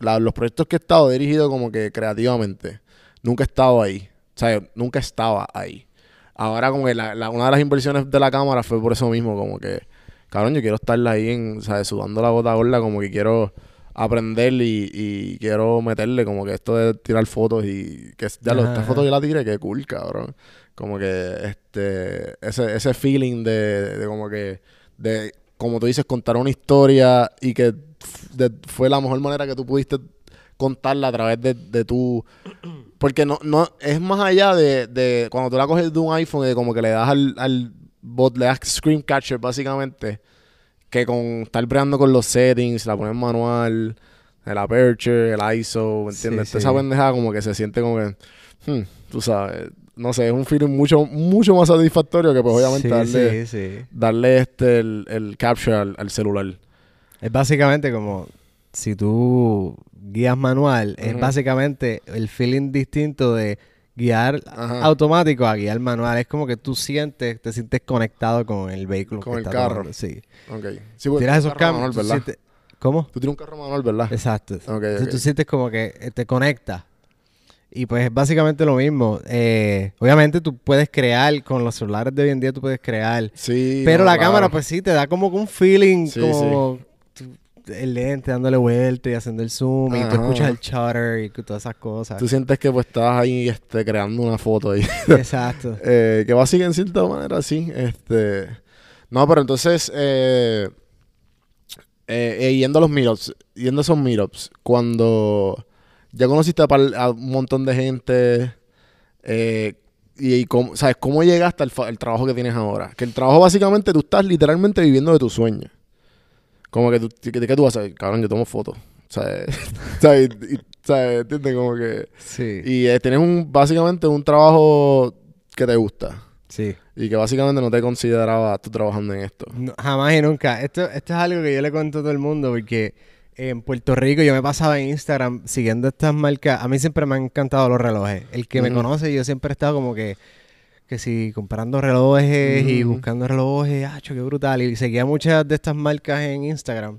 Los proyectos que he estado he dirigido como que creativamente. Nunca he estado ahí. O sea, nunca estaba ahí. Ahora como que una de las inversiones de la cámara fue por eso mismo, como que, cabrón, yo quiero estar ahí en, ¿sabes? Sudando la gota gorda, como que quiero aprender y, y quiero meterle como que esto de tirar fotos y que ya lo, esta foto yo la tiré, que cool, cabrón. Como que este ese, ese feeling de, de como que de como tú dices contar una historia y que de- fue la mejor manera que tú pudiste contarla a través de, de tu porque no no es más allá de, de cuando tú la coges de un iPhone de como que le das al, al bot le das screen catcher básicamente que con estar breando con los settings, la pones manual, el aperture, el ISO, ¿me entiendes? Sí, Esa pendejada como que se siente como que, hmm, tú sabes, no sé, es un feeling mucho, mucho más satisfactorio que pues obviamente Sí, darle, darle este, el, el capture al, al celular. Es básicamente como si tú guías manual, es básicamente el feeling distinto de guiar Ajá. automático a guiar manual. Es como que tú sientes, te sientes conectado con el vehículo. Con que el está carro. tomando, Sí. Ok. Sí, porque Tiras esos cambios. tú ¿verdad? sientes- ¿Cómo? Tú tienes un carro manual, ¿verdad? Exacto. Entonces tú sientes como que eh, te conecta. Y pues es básicamente lo mismo. Eh, obviamente tú puedes crear, con los celulares de hoy en día tú puedes crear. Sí. pero no, la claro. cámara pues sí te da como un feeling Sí, como tú- el lente dándole vuelta y haciendo el zoom y tú escuchas el shutter y todas esas cosas. Tú sientes que pues estás ahí este, creando una foto ahí. Exacto. Eh, que va a seguir en cierta manera, sí. Este. No, pero entonces, eh, eh, yendo a los meetups, yendo a esos meetups, cuando ya conociste a, un montón de gente, eh, y, y cómo, ¿sabes? ¿Cómo llegaste al trabajo que tienes ahora? Que el trabajo básicamente tú estás literalmente viviendo de tu sueño. Como que tú, que, que tú vas a hacer, cabrón, yo tomo fotos. ¿Sabes? ¿Sabes? ¿Sabes? ¿Entiendes? Como que... Sí. Y eh, tienes un, básicamente un trabajo que te gusta. Sí. Y que básicamente no te consideraba tú trabajando en esto. No, jamás y nunca. Esto, esto es algo que yo le cuento a todo el mundo porque en Puerto Rico yo me pasaba en Instagram siguiendo estas marcas. A mí siempre me han encantado los relojes. El que me conoce, yo siempre he estado como que, que si comprando relojes y buscando relojes, ¡acho, qué brutal! Y seguía muchas de estas marcas en Instagram.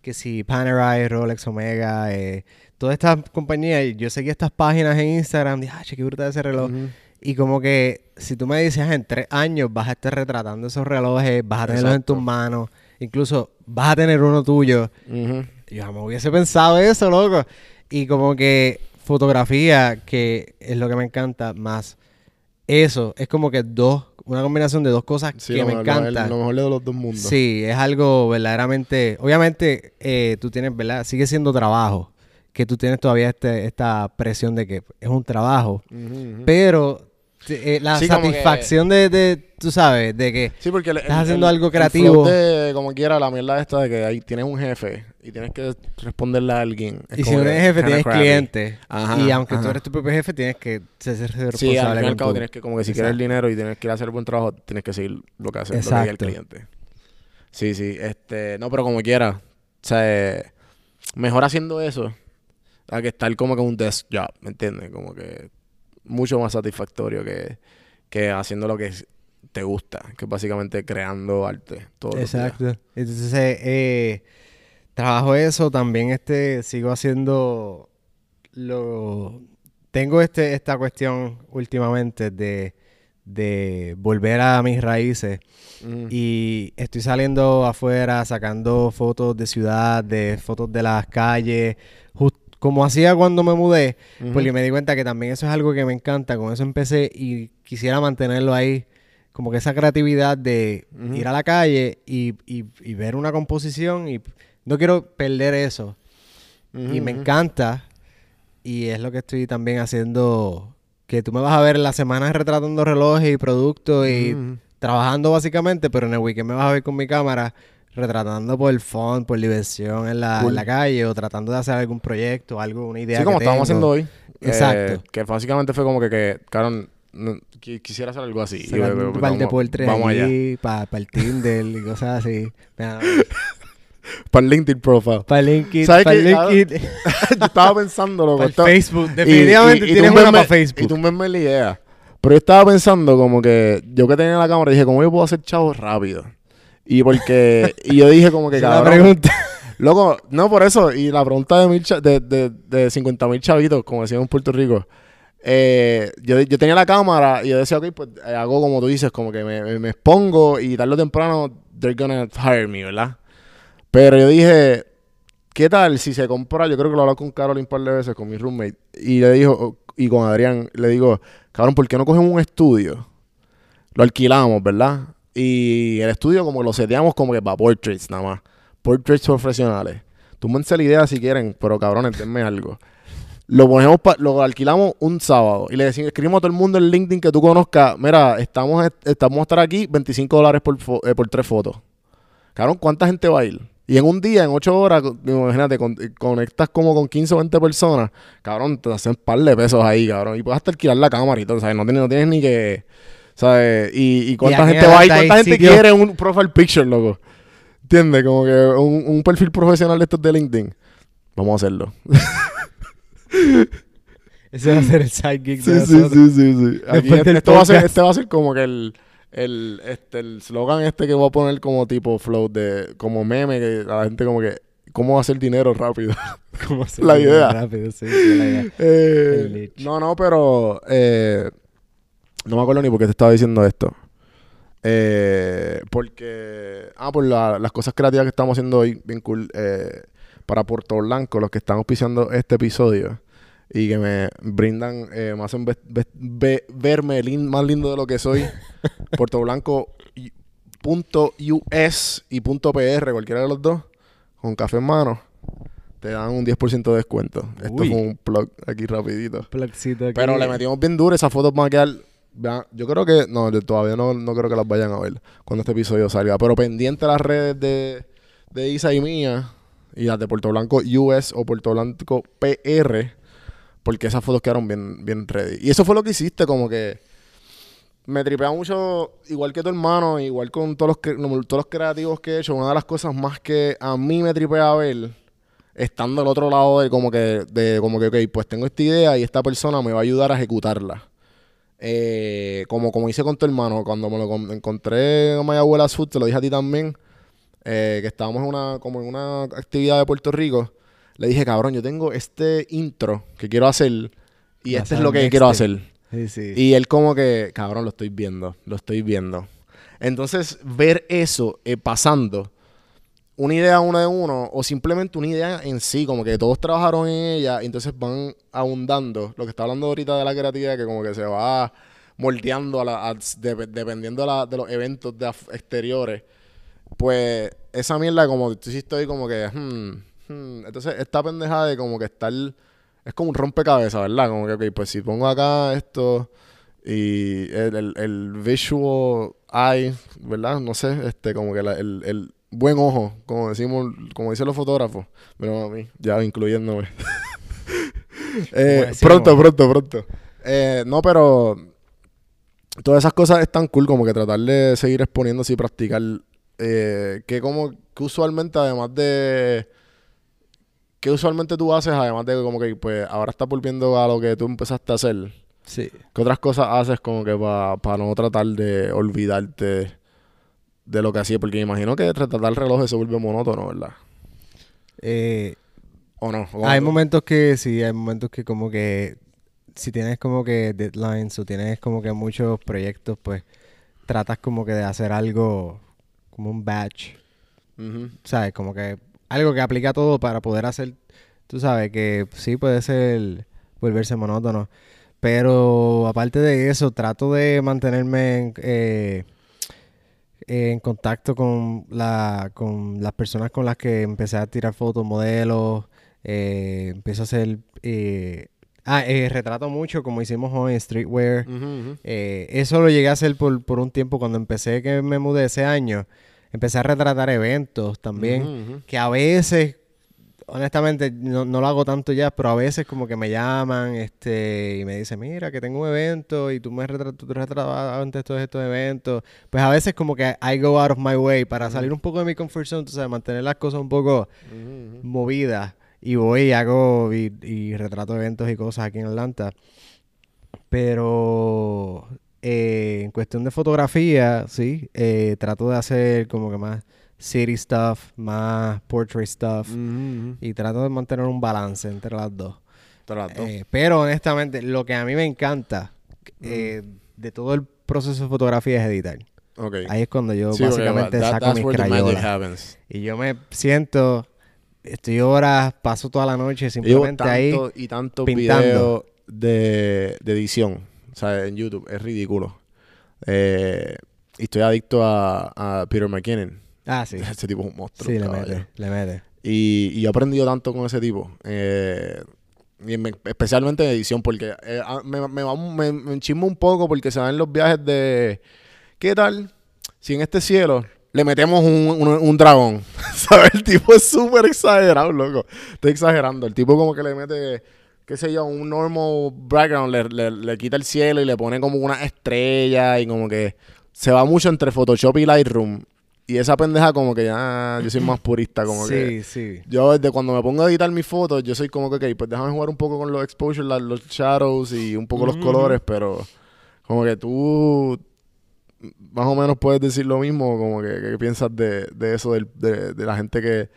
Que si Panerai, Rolex, Omega, eh, todas estas compañías. y Yo seguía estas páginas en Instagram. Dije, ¡acho, qué brutal ese reloj! Y como que si tú me dices "Ah, en tres años vas a estar retratando esos relojes, vas a tenerlos en tus manos, incluso vas a tener uno tuyo. Ujú. Yo jamás hubiese pensado eso, loco. Y como que fotografía, que es lo que me encanta más, eso es como que dos, una combinación de dos cosas Sí, que me lo- encantan. Lo, mejor de los dos mundos. Sí, es algo verdaderamente. Obviamente, eh, tú tienes, ¿verdad? Sigue siendo trabajo. Que tú tienes todavía este, esta presión de que es un trabajo. Pero eh, la Sí, como que- satisfacción de, de, tú sabes, de que Sí, porque el- Estás el- haciendo el- algo creativo. de, como quiera, la mierda esta de que ahí tienes un jefe y tienes que responderle a alguien. Es y si no eres jefe tienes crappy. cliente. Ajá, y aunque tú eres tu propio jefe, tienes que ser ser responsable Sí, al fin y al cabo tu- tienes que, como que si quieres el dinero y tienes que ir a hacer buen trabajo, tienes que seguir lo que hace lo que diga el cliente. Sí, sí, este, no, pero como quiera, o sea, eh, mejor haciendo eso a que estar como que un desk job, ¿me entiendes? Como que mucho más satisfactorio que, que haciendo lo que te gusta, que es básicamente creando arte. Todo Exacto. Entonces, eh, trabajo eso, también este, sigo haciendo lo... Tengo este, esta cuestión últimamente de, de volver a mis raíces. Y estoy saliendo afuera sacando fotos de ciudad, de fotos de las calles, jus- como hacía cuando me mudé, porque me di cuenta que también eso es algo que me encanta, con eso empecé y quisiera mantenerlo ahí, como que esa creatividad de ir a la calle y, y- y ver una composición y no quiero perder eso. Y me encanta. Y es lo que estoy también haciendo, que tú me vas a ver en las semanas retratando relojes y productos y trabajando básicamente, pero en el weekend me vas a ver con mi cámara retratando por el fun, por diversión en la, en Cool. la calle o tratando de hacer algún proyecto, algo, una idea. Sí, como que estábamos haciendo hoy. Exacto. eh, que básicamente fue como que, que no- quisiera hacer algo así. Y yo- un par de portres Vamos allí para el Tinder y cosas así. Para Para el LinkedIn profile. el LinkedIn, ¿Sabes para qué? Ah, LinkedIn, yo estaba pensando, loco. para Facebook. y- Definitivamente y- y tienes una para Y Facebook. tú me la idea. Pero yo estaba pensando como que yo que tenía la cámara dije, ¿cómo yo puedo hacer chavos rápido? Y porque, y yo dije como que cabrón. pregunta. Loco, no por eso. Y la pregunta de, mil cha- de, de, de 50 mil chavitos, como decían en Puerto Rico. eh, yo, yo tenía la cámara y yo decía, ok, pues eh, hago como tú dices, como que me, me- me expongo y tarde o temprano they're gonna hire me, ¿verdad? Pero yo dije, ¿qué tal si se compra? Yo creo que lo he hablado con Carol un par de veces, con mi roommate, y le dijo, y con Adrián, le digo, cabrón, ¿por qué no cogemos un estudio? Lo alquilamos, ¿verdad? Y el estudio como que lo seteamos como que para portraits nada más. Portraits profesionales. Túmense la idea si quieren, pero cabrón, denme algo. Lo ponemos, pa- lo alquilamos un sábado y le decimos, escribimos a todo el mundo en LinkedIn que tú conozcas, mira, estamos, estamos a estar aquí 25 dólares por, eh, por tres fotos. Cabrón, ¿cuánta gente va a ir? Y en un día, en ocho horas, imagínate, con- conectas como con 15 o 20 personas. Cabrón, te hacen un par de pesos ahí, cabrón. Y puedes hasta alquilar la cámara y todo, ¿sabes? No tienes, no tienes ni que... ¿Sabes? Y, y cuánta gente va hay cuánta gente sitio- quiere un profile picture, loco. ¿Entiendes? Como que un, un perfil profesional de estos de LinkedIn. Vamos a hacerlo. Ese va a ser el side gig Sí, de sí, sí, sí, sí. Aquí este, esto va a ser, este va a ser como que el, el, este, el slogan este que voy a poner como tipo flow de, como meme, que a la gente como que, ¿cómo hacer dinero rápido? ¿Cómo se La dice? idea. Rápido, sí, sí, la idea. Eh, no, no, pero eh, no me acuerdo ni por qué te estaba diciendo esto. Eh, porque, ah, por la- las cosas creativas que estamos haciendo hoy, bien cool, eh, para Puerto Blanco, los que están auspiciando este episodio y que me brindan, eh, me hacen ve- ve- ve- verme lin- más lindo de lo que soy. Puerto Blanco y- punto US y punto PR, cualquiera de los dos, con café en mano, te dan un 10% de descuento. Esto fue un plug aquí rapidito. Aquí. Pero le metimos bien duro, esas fotos van a quedar... Yo creo que... No, yo todavía no, no creo que las vayan a ver cuando este episodio salga. Pero pendiente las redes de, de Isa y mía y las de Puerto Blanco US o Puerto Blanco PR porque esas fotos quedaron bien, bien ready. Y eso fue lo que hiciste, como que me tripea mucho, igual que tu hermano, igual con todos los, todos los creativos que he hecho. Una de las cosas más que a mí me tripea ver, estando al otro lado de como que, de como que, ok, pues tengo esta idea y esta persona me va a ayudar a ejecutarla. Eh, como, como hice con tu hermano, cuando me lo con- encontré en Mayagüez Food, te lo dije a ti también, eh, que estábamos en una, como en una actividad de Puerto Rico. Le dije, cabrón, yo tengo este intro que quiero hacer y este es lo que quiero hacer. Sí, sí. Y él como que, cabrón, lo estoy viendo, lo estoy viendo. Entonces, ver eso eh, pasando, una idea uno de uno, o simplemente una idea en sí, como que todos trabajaron en ella, y entonces van abundando. Lo que está hablando ahorita de la creatividad, que como que se va moldeando a la, dependiendo de, la- de los eventos exteriores. Pues esa mierda, como tú sí estoy como que, hmm, hmm. entonces esta pendejada de como que estar, es como un rompecabezas, ¿verdad? Como que, ok, pues si pongo acá esto y el, el, el visual eye, ¿verdad? No sé, este, como que la- el, el buen ojo, como decimos, como dicen los fotógrafos, pero a mí, ya incluyéndome. Eh, pronto, pronto, pronto. Eh, no, pero todas esas cosas están cool, como que tratar de seguir exponiéndose y practicar. Eh, que como que usualmente, además de. ¿Qué usualmente tú haces, además de como que pues ahora estás volviendo a lo que tú empezaste a hacer? Sí. ¿Qué otras cosas haces como que para no tratar de olvidarte de lo que hacías? Porque me imagino que tratar el reloj se vuelve monótono, ¿verdad? Eh, ¿O no? ¿O hay momentos que sí, hay momentos que como que si tienes como que deadlines o tienes como que muchos proyectos, pues tratas como que de hacer algo como un batch, Ujú. ¿sabes? Como que algo que aplica todo para poder hacer, tú sabes, que sí puede ser volverse monótono. Pero aparte de eso, trato de mantenerme en, eh, en contacto con, la, con las personas con las que empecé a tirar fotos, modelos. eh, empiezo a hacer... eh, ah, eh, retrato mucho, como hicimos hoy, streetwear. Ujú, ujú. Eh, eso lo llegué a hacer por, por un tiempo cuando empecé que me mudé ese año. Empecé a retratar eventos también. Que a veces, honestamente, no, no lo hago tanto ya, pero a veces como que me llaman este y me dicen, mira, que tengo un evento y tú me retratas antes todos estos eventos. Pues a veces como que I go out of my way para salir un poco de mi comfort zone, tú sabes, mantener las cosas un poco movidas. Y voy y hago y, y retrato eventos y cosas aquí en Atlanta. Pero eh, en cuestión de fotografía, sí, eh, trato de hacer como que más city stuff, más portrait stuff. Y trato de mantener un balance entre las dos. Trato. Eh, pero honestamente, lo que a mí me encanta eh, de todo el proceso de fotografía es editar. Ok. Ahí es cuando yo Sí, básicamente that- saco mis crayolas. Y yo me siento estoy horas, paso toda la noche simplemente ahí. tantos y tantos pintando. de, de edición, o sea, en YouTube, es ridículo. Eh, y estoy adicto a, a Peter McKinnon. Ah, sí. Ese tipo es un monstruo. Sí, le caballo. mete, le mete. Y, y he aprendido tanto con ese tipo. eh, y especialmente en edición, porque eh, me, me, me, enchismo un poco porque se ven los viajes de... ¿Qué tal si en este cielo le metemos un, un, un dragón? ¿Sabes? El tipo es súper exagerado, loco. Estoy exagerando. El tipo como que le mete, qué sé yo, un normal background, le, le, le quita el cielo y le pone como una estrella y como que se va mucho entre Photoshop y Lightroom. Y esa pendeja como que ya yo soy más purista, como sí, que... sí. Yo desde cuando me pongo a editar mis fotos, yo soy como que, ok, pues déjame jugar un poco con los exposures, la- los shadows y un poco los Ujú, colores, pero como que tú más o menos puedes decir lo mismo, como que, ¿qué piensas de, de eso, de, de la gente que,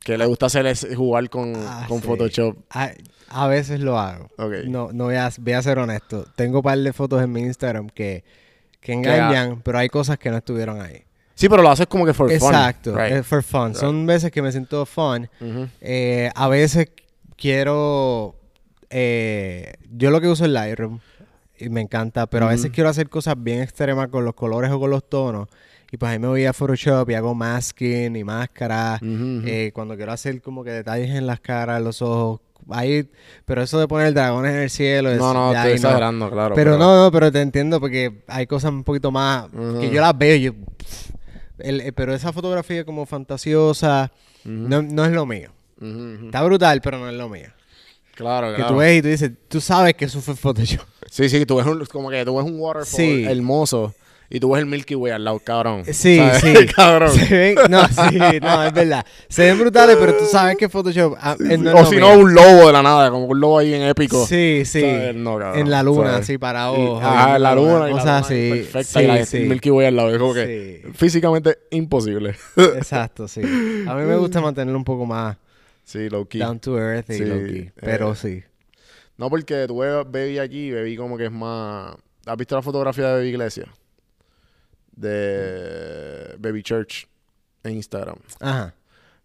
que le gusta hacer es jugar con, Ah, con sí. Photoshop. A, a veces lo hago. Ok. No, no voy a, voy a ser honesto. Tengo un par de fotos en mi Instagram que, que engañan, pero hay cosas que no estuvieron ahí. Sí, pero lo haces como que for fun. Exacto, right? es for fun. Son veces que me siento fun. Eh, a veces quiero... eh, yo lo que uso es Lightroom y me encanta, pero a veces quiero hacer cosas bien extremas con los colores o con los tonos. Y pues ahí me voy a Photoshop y hago masking y máscara. Ujú, ujú. Eh, cuando quiero hacer como que detalles en las caras, los ojos. Ahí, pero eso de poner dragones en el cielo. es- No, no, estoy no. exagerando, claro. Pero no, no, pero te entiendo porque hay cosas un poquito más que yo las veo y yo, pff, el- eh, pero esa fotografía como fantasiosa no, no es lo mío. Está brutal, pero no es lo mío. Claro, Que claro. tú ves y tú dices, tú sabes que eso fue Photoshop. Sí, sí, tú ves un, como que tú ves un waterfall Sí. hermoso y tú ves el Milky Way al lado, cabrón. Sí, ¿Sabes? sí. cabrón. Se ven, no, sí, no, es verdad. Se ven brutales, pero tú sabes que Photoshop ah, eh, no o si no, un lobo de la nada, como un lobo ahí en épico. Sí, sí. ¿Sabes? No, cabrón, en la luna, ¿sabes? así parado. Ajá, en la luna. y luna así. ahí Perfecta. Sí, y la, sí. el Milky Way al lado. Es como que Sí. físicamente imposible. Exacto, sí. A mí me gusta mantenerlo un poco más sí, low key. down to earth y Sí, low key. Pero eh, sí. No, porque tú ves Baby aquí, Baby como que es más... ¿Has visto la fotografía de Baby Iglesia? De Baby Church en Instagram. Ajá.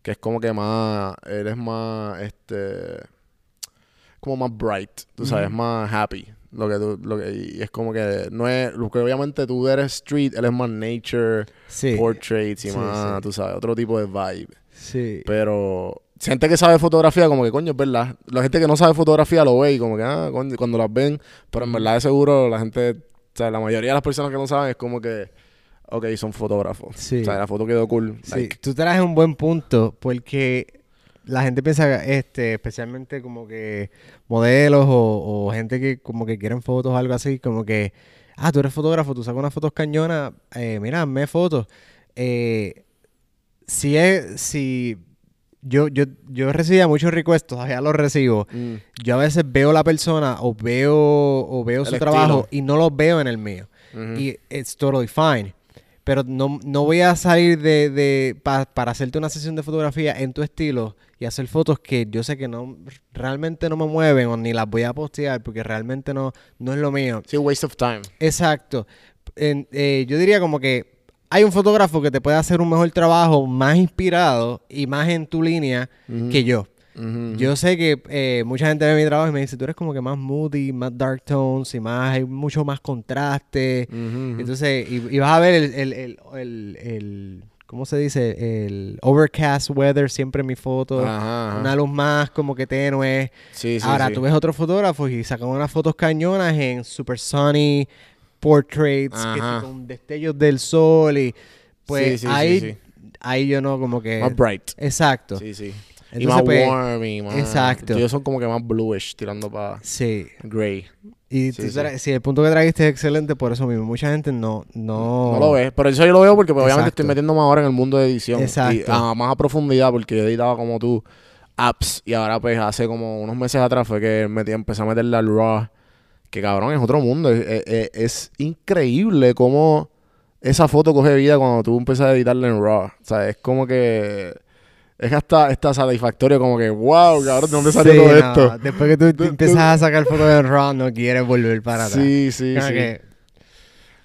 Que es como que más... Él es más, este... Como más bright, tú sabes, más happy. Lo que tú, lo que, y es como que no es... Lo que obviamente tú eres street, él es más nature, Sí. portraits y Sí, más, sí. tú sabes, otro tipo de vibe. Sí. Pero gente que sabe fotografía, como que coño, es verdad. La gente que no sabe fotografía lo ve y como que, ah, coño, cuando las ven, pero en verdad de seguro la gente, o sea, la mayoría de las personas que no saben es como que, ok, son fotógrafos. Sí. O sea, la foto quedó cool. Sí, like, tú traes un buen punto porque la gente piensa, este, especialmente como que modelos o, o gente que como que quieren fotos o algo así, como que, ah, tú eres fotógrafo, tú sacas unas fotos cañonas, eh, mira, hazme fotos. Eh, si es, si yo, yo, yo recibía muchos requests, todavía los recibo. mm, Yo a veces veo la persona o veo, o veo El su estilo. trabajo y no lo veo en el mío. Y it's totally fine. Pero no, no voy a salir de, de pa- para hacerte una sesión de fotografía en tu estilo y hacer fotos que yo sé que no realmente no me mueven o ni las voy a postear porque realmente no, no es lo mío. Sí, waste of time. Exacto. En- eh, yo diría como que hay un fotógrafo que te puede hacer un mejor trabajo, más inspirado y más en tu línea que yo. Yo sé que eh, mucha gente ve mi trabajo y me dice, tú eres como que más moody, más dark tones y más, hay mucho más contraste. Entonces, y, y vas a ver el, el, el, el- el- ¿cómo se dice? El overcast weather siempre en mi foto. Ajá, ajá. Una luz más como que tenue. Sí, sí, Ahora, sí. tú ves otros fotógrafos y sacan unas fotos cañonas en super sunny portraits, que con destellos del sol y pues Sí, sí, sí, ahí, sí. ahí yo no como que... Más bright. Exacto. Sí, sí. Y más pues, warm y más... exacto. Ellos son como que más bluish, tirando para Sí. gray. Y Sí, el punto que trajiste es excelente por eso mismo. Mucha gente no... No, No lo ves, pero eso yo lo veo porque pues, obviamente estoy metiéndome ahora en el mundo de edición. Exacto. Y ah, más a profundidad porque yo editaba como tú apps y ahora pues hace como unos meses atrás fue que metí, empecé a meterle al RAW. Que cabrón, es otro mundo. Es- es increíble cómo esa foto coge vida cuando tú empiezas a editarla en RAW. O sea, es como que... Es hasta, hasta satisfactorio como que, wow, cabrón, ¿de dónde salió Sí, todo no, esto? Después que tú, tú Tú- empiezas a sacar fotos de RAW, no quieres volver para atrás. Sí, sí, Como sí. que-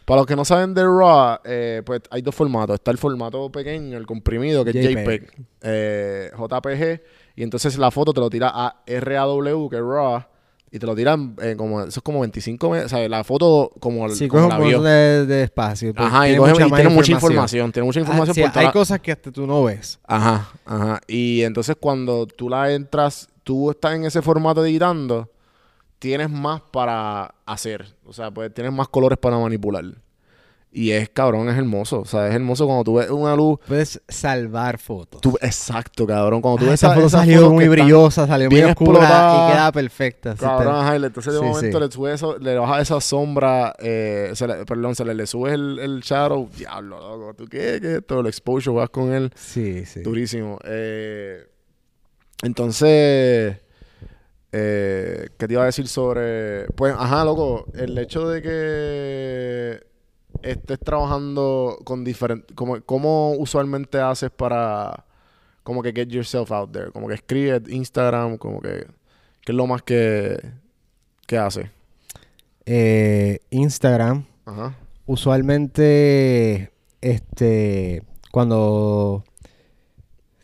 Para los que no saben de RAW, eh, pues hay dos formatos. Está el formato pequeño, el comprimido, que es JPEG. JPEG, eh, JPG, y entonces la foto te lo tira a RAW, que es RAW, y te lo tiran eh, como, eso es como 25 me- o sea, la foto como, Sí, como la vio. de, de espacio. pues, Ajá, y, coge- mucha y tiene mucha información, tiene mucha Ah, información sí, por toda hay la- cosas que hasta tú no ves. Ajá, ajá. Y entonces cuando tú la entras, tú estás en ese formato editando, tienes más para hacer. O sea, pues tienes más colores para manipular. Y es cabrón, es hermoso. O sea, es hermoso cuando tú ves una luz. Puedes salvar fotos. Tú, exacto, cabrón. Cuando tú Ah, ves esa foto salió muy brillosa, salió muy bien oscura y queda perfecta. Cabrón, ajá, entonces de Sí, momento sí. le sube eso, le baja esa sombra, eh, se le- perdón, se le, le sube el, el shadow, diablo, loco, ¿tú qué? ¿Qué es esto? El exposure, vas con él, Sí, sí. durísimo. Eh, entonces, eh, ¿qué te iba a decir sobre...? Pues, ajá, loco, el hecho de que estés trabajando con diferentes... Como, ¿Cómo usualmente haces para como que get yourself out there? Como que escribes Instagram, como que... ¿Qué es lo más que, que hace? Eh, Instagram, Ajá. usualmente, este, cuando...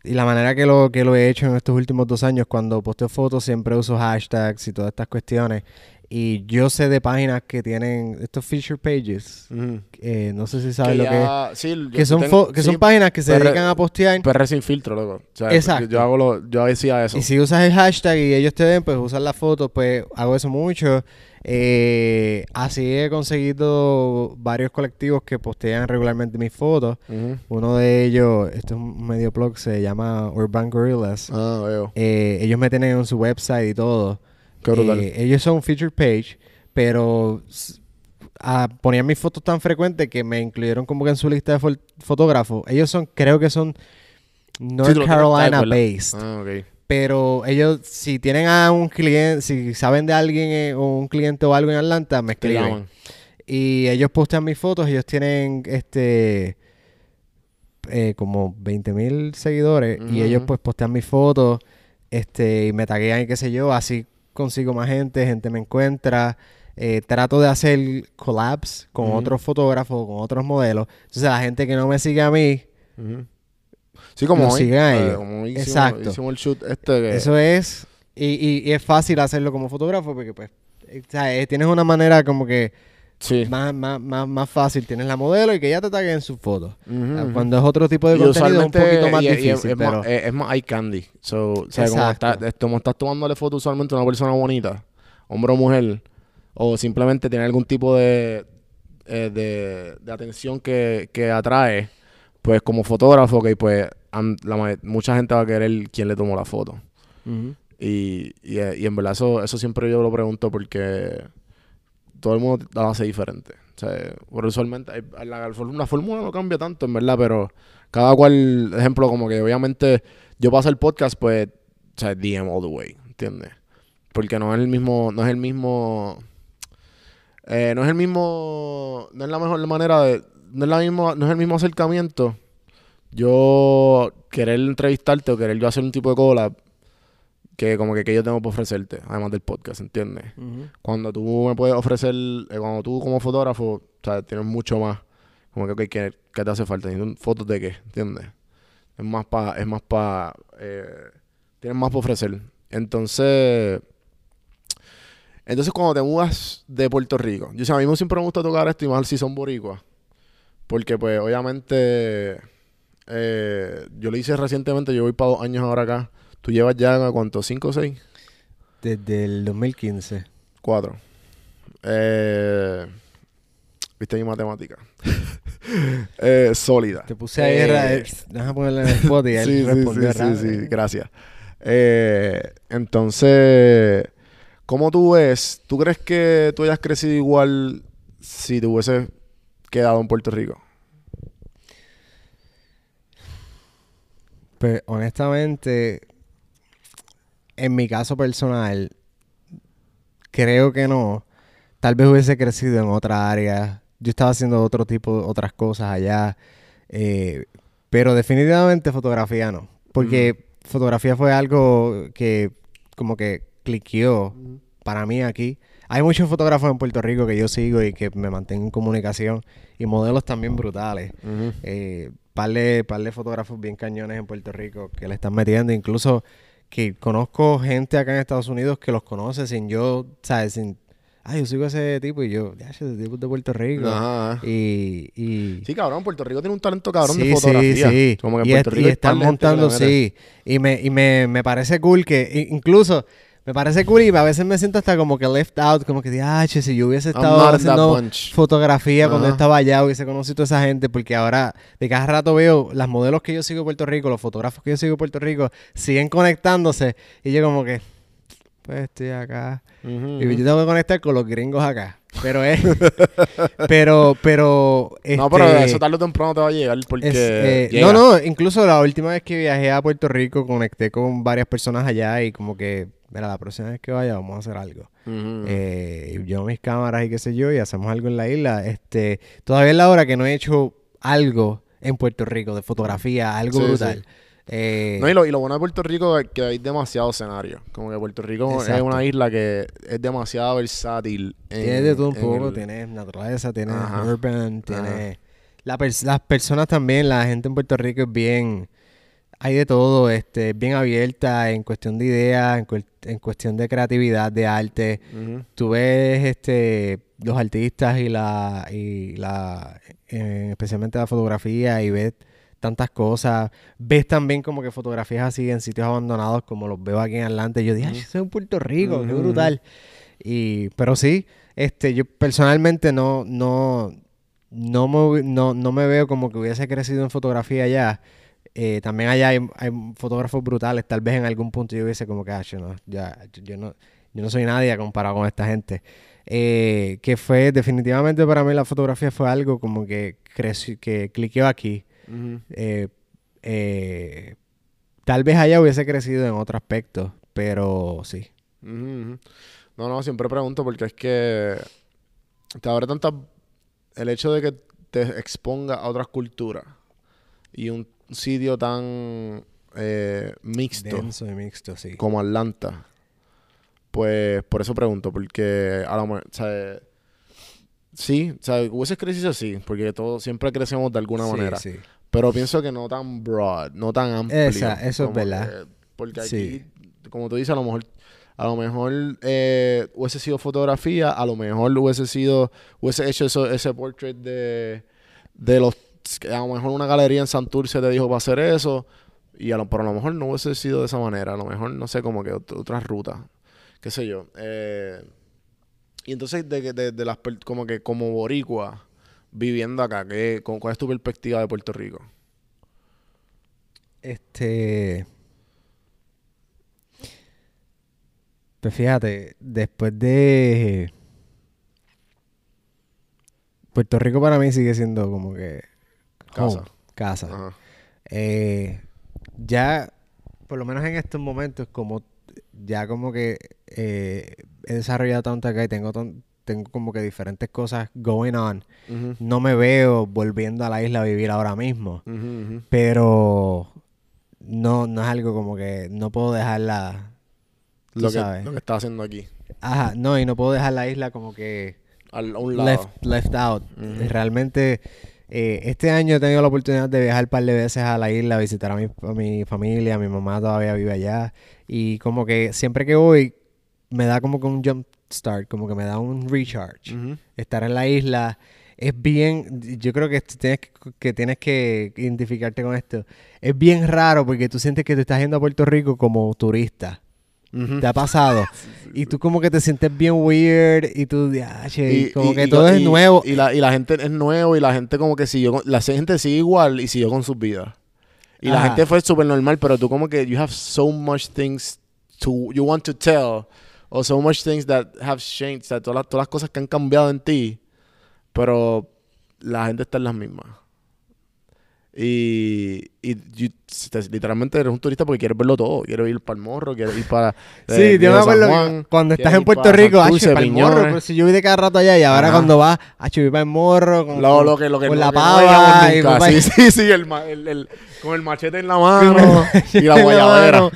Y la manera que lo, que lo he hecho en estos últimos dos años, cuando posteo fotos, siempre uso hashtags y todas estas cuestiones. Y yo sé de páginas que tienen estos feature pages. Ujú. eh, no sé si sabes Que lo que es. sí, Que son, tengo- que sí, son páginas que se dedican a postear. PR sin filtro, loco. O sea, Exacto. Yo hago lo, yo decía eso. Y si usas el hashtag y ellos te ven, pues usar la foto, pues hago eso mucho. Eh, así he conseguido varios colectivos que postean regularmente mis fotos. Uno de ellos, este es un medio blog, se llama Urban Gorillas. Ah, veo. Eh, ellos me tienen en su website y todo. Eh, ellos son feature page, pero ah, ponían mis fotos tan frecuentes que me incluyeron como que en su lista de fotógrafos. Ellos son, creo que son North Sí, Carolina based. Ah. Pero ellos, si tienen a un cliente, si saben de alguien eh, o un cliente o algo en Atlanta, me escriben. llaman. Y ellos postean mis fotos, ellos tienen este eh, como 20 mil seguidores y ellos pues postean mis fotos este, y me taguean y qué sé yo, así consigo más gente, gente me encuentra. eh, trato de hacer collabs con otros fotógrafos, con otros modelos. Entonces la gente que no me sigue a mí, Ujú. Sí, como hoy. siguen a eh, ellos. como hicimos, Exacto. hicimos el shoot este que... Eso es. Y, y- y es fácil hacerlo como fotógrafo porque, pues, eh, o sea, tienes una manera como que Sí. más, más, más, más fácil. Tienes la modelo y que ya te taguen sus fotos. Ah. Cuando es otro tipo de Y contenido es un poquito más y- y difícil, es, es pero... más, es, más eye candy. So, o sea, como, está- es como estás tomándole foto usualmente a una persona bonita, hombre o mujer, o simplemente tiene algún tipo de, eh, de, de atención que, que atrae, pues como fotógrafo, que pues la mucha gente va a querer quién le tomó la foto. Y, eh, y en verdad eso, eso siempre yo lo pregunto porque todo el mundo la hace diferente. O sea, pero usualmente hay- la, la fórmula- la fórmula no cambia tanto, en verdad, pero cada cual, ejemplo, como que obviamente yo paso el podcast, pues, o sea, DM all the way, ¿entiendes? Porque no es el mismo, no es el mismo, eh, no es el mismo, no es la mejor manera de, no es la mismo, no es el mismo acercamiento. Yo querer entrevistarte o querer yo hacer un tipo de collab que como que, que yo tengo para ofrecerte, además del podcast, ¿entiendes? Cuando tú me puedes ofrecer, eh, cuando tú como fotógrafo, o sea, tienes mucho más, como que, ok, ¿qué, qué te hace falta? ¿Necesito ¿Fotos de qué? ¿Entiendes? Es más para, es más para, tienes más para ofrecer. Entonces, entonces cuando te mudas de Puerto Rico, yo sé, a mí siempre me gusta tocar esto y más si son boricuas, porque pues obviamente, eh, yo lo hice recientemente, yo voy para dos años ahora acá. ¿Tú llevas ya, cuánto? ¿Cinco o seis? Desde el 2015. Cuatro. Eh, Viste mi matemática. eh, sólida. Te puse ahí, Eh, déjame ponerle en el spot y él sí, sí, respondió sí, rápido. sí, sí, gracias. Eh, entonces, ¿cómo tú ves? ¿Tú crees que tú hayas crecido igual si te hubieses quedado en Puerto Rico? Pues honestamente, en mi caso personal, creo que no. Tal vez hubiese crecido en otra área. Yo estaba haciendo otro tipo, otras cosas allá. eh, pero definitivamente fotografía no. Porque fotografía fue algo que como que cliqueó para mí aquí. hay muchos fotógrafos en Puerto Rico que yo sigo y que me mantengo en comunicación y modelos también brutales. Eh, par, de, par de fotógrafos bien cañones en Puerto Rico que le están metiendo, incluso que conozco gente acá en Estados Unidos que los conoce sin yo, ¿sabes? Sin, ah, yo sigo a ese tipo y yo, ya, ese tipo es de Puerto Rico. Ajá. Y, y Sí, cabrón, Puerto Rico tiene un talento cabrón sí, de fotografía. Sí, sí. Como que en y, Puerto Rico y están montando, sí. Y, me, y me, me parece cool que, incluso, me parece cool y a veces me siento hasta como que left out, como que, ah, che, si yo hubiese estado haciendo fotografía cuando estaba allá, hubiese conocido a esa gente, porque ahora de cada rato veo las modelos que yo sigo en Puerto Rico, los fotógrafos que yo sigo en Puerto Rico, siguen conectándose y yo como que, pues estoy acá. Y yo tengo que conectar con los gringos acá. Pero es. pero, pero. No, pero este, eso tarde o temprano te va a llegar porque... es, eh, llega. no, no, incluso la última vez que viajé a Puerto Rico conecté con varias personas allá y como que, mira, la próxima vez que vaya vamos a hacer algo. Eh, yo mis cámaras y qué sé yo y hacemos algo en la isla. Este, todavía es la hora que no he hecho algo en Puerto Rico de fotografía, algo Sí, brutal. sí. Eh, No, y lo, y lo bueno de Puerto Rico es que hay demasiados escenarios. Como que Puerto Rico es una isla que es demasiado versátil. en- Tienes de todo un poco, el- tienes naturaleza, tienes Ajá. urban, tienes... La pers- las personas también, la gente en Puerto Rico es bien... Hay de todo, este, bien abierta en cuestión de ideas, en, cuel- en cuestión de creatividad, de arte. Ujú. Tú ves este, los artistas y la... Y la eh, especialmente la fotografía y ves tantas cosas. Ves también como que fotografías así en sitios abandonados como los veo aquí en Atlanta. Yo dije, "Ay, eso es en Puerto Rico, qué Ujú. brutal. Y, pero sí, este, yo personalmente no, no, no me, no, no me veo como que hubiese crecido en fotografía allá. Eh, también allá hay, hay fotógrafos brutales. Tal vez en algún punto yo hubiese como que, ah, yo no, ya, yo, yo no, yo no soy nadie comparado con esta gente. Eh, que fue, definitivamente para mí la fotografía fue algo como que creció, que cliqueó aquí. Eh, eh, tal vez allá hubiese crecido en otro aspecto, pero sí. No, no, siempre pregunto porque es que te abre tanta... El hecho de que te exponga a otras culturas y un sitio tan eh, mixto Denso y mixto, sí. como Atlanta, pues por eso pregunto, porque a lo mejor, o sea, sí, o sea, hubiese crecido así, porque todos siempre crecemos de alguna Sí, manera, sí. pero pienso que no tan broad, no tan amplio. Esa- eso es verdad. que- porque aquí, Sí. como tú dices, a lo mejor, a lo mejor eh, hubiese sido fotografía, a lo mejor hubiese sido, hubiese hecho eso, ese portrait de, de los, a lo mejor una galería en Santurce te dijo para hacer eso, y a lo, pero a lo mejor no hubiese sido de esa manera, a lo mejor, no sé, como que ot- otras rutas, qué sé yo. Eh, y entonces, de, de, de las, como que como boricua, viviendo acá, ¿qué, con- ¿cuál es tu perspectiva de Puerto Rico? Este. Pues fíjate, después de. Puerto Rico para mí sigue siendo como que. Casa. home, casa. Ajá. Eh, ya, por lo menos en estos momentos, como ya como que eh, he desarrollado tanto acá y tengo, tan- tengo como que diferentes cosas going on, no me veo volviendo a la isla a vivir ahora mismo. Pero no, no es algo como que no puedo dejarla. Lo que, sabes. lo que está haciendo aquí, Ajá, no, y no puedo dejar la isla como que al, a un lado. left, left out. Realmente, eh, este año he tenido la oportunidad de viajar un par de veces a la isla, visitar a mi, a mi familia, mi mamá todavía vive allá. Y como que siempre que voy, me da como que un jump start, como que me da un recharge. Estar en la isla es bien, yo creo que tienes que, que tienes que identificarte con esto. Es bien raro porque tú sientes que te estás yendo a Puerto Rico como turista. ¿Te ha pasado? Y tú como que te sientes bien weird y tú, "Ah, che", Y- como y- que todo es nuevo. Y la, y la gente es nuevo y la gente como que siguió, con- la gente sigue igual y siguió con sus vidas. Y la Ajá. gente fue súper normal, pero tú como que you have so much things to, you want to tell, or so much things that have changed, o sea, todas las, todas las cosas que han cambiado en ti, pero la gente está en las mismas. Y, y te- literalmente eres un turista porque quieres verlo todo. Quieres ir para el morro, quieres ir para. Sí, eh, yo Viejo me acuerdo Juan, cuando estás en Puerto Rico, Santurce, para el morro, pero si yo voy de cada rato allá y ahora Ajá. cuando vas, yo voy para el morro, con, Lo, lo que, lo que, con lo la no pava y voy Sí, sí, sí, el, el- el- con el machete en la mano y la guayabera.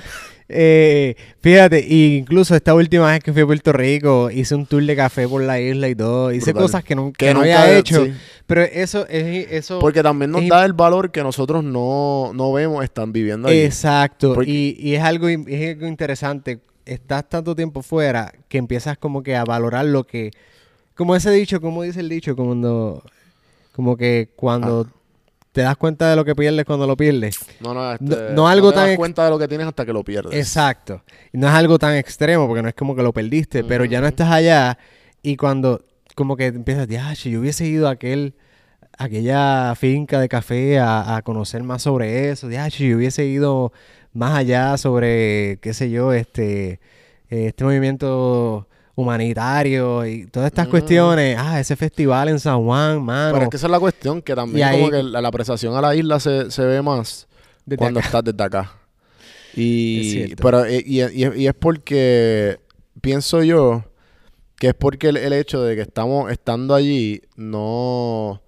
Eh, fíjate, incluso esta última vez que fui a Puerto Rico, hice un tour de café por la isla y todo. Hice Brutal. cosas que, nun- Que que no nunca- había hecho. sí. Pero eso es eso. Porque también nos es- da el valor que nosotros no, no vemos, están viviendo ahí. Exacto. Porque- Y, y es, algo, es algo interesante. Estás tanto tiempo fuera que empiezas como que a valorar lo que... Como ese dicho, como dice el dicho, cuando... Como que cuando Ah. Te das cuenta de lo que pierdes cuando lo pierdes. No, no, este, No- no algo te tan das cuenta de lo que tienes hasta que lo pierdes. Exacto. No es algo tan extremo porque no es como que lo perdiste, pero ya no estás allá y cuando como que empiezas, ya, yo hubiese ido a aquel, aquella finca de café a, a conocer más sobre eso, ya, yo hubiese ido más allá sobre, qué sé yo, este, este movimiento humanitario y todas estas cuestiones, ah, ese festival en San Juan, mano. Pero es que esa es la cuestión, que también ahí- como que la, la apreciación a la isla se, se ve más cuando acá. estás desde acá. Es Y, cierto. pero, y, y- y es- es porque, pienso yo, que es porque el, el hecho de que estamos estando allí, no,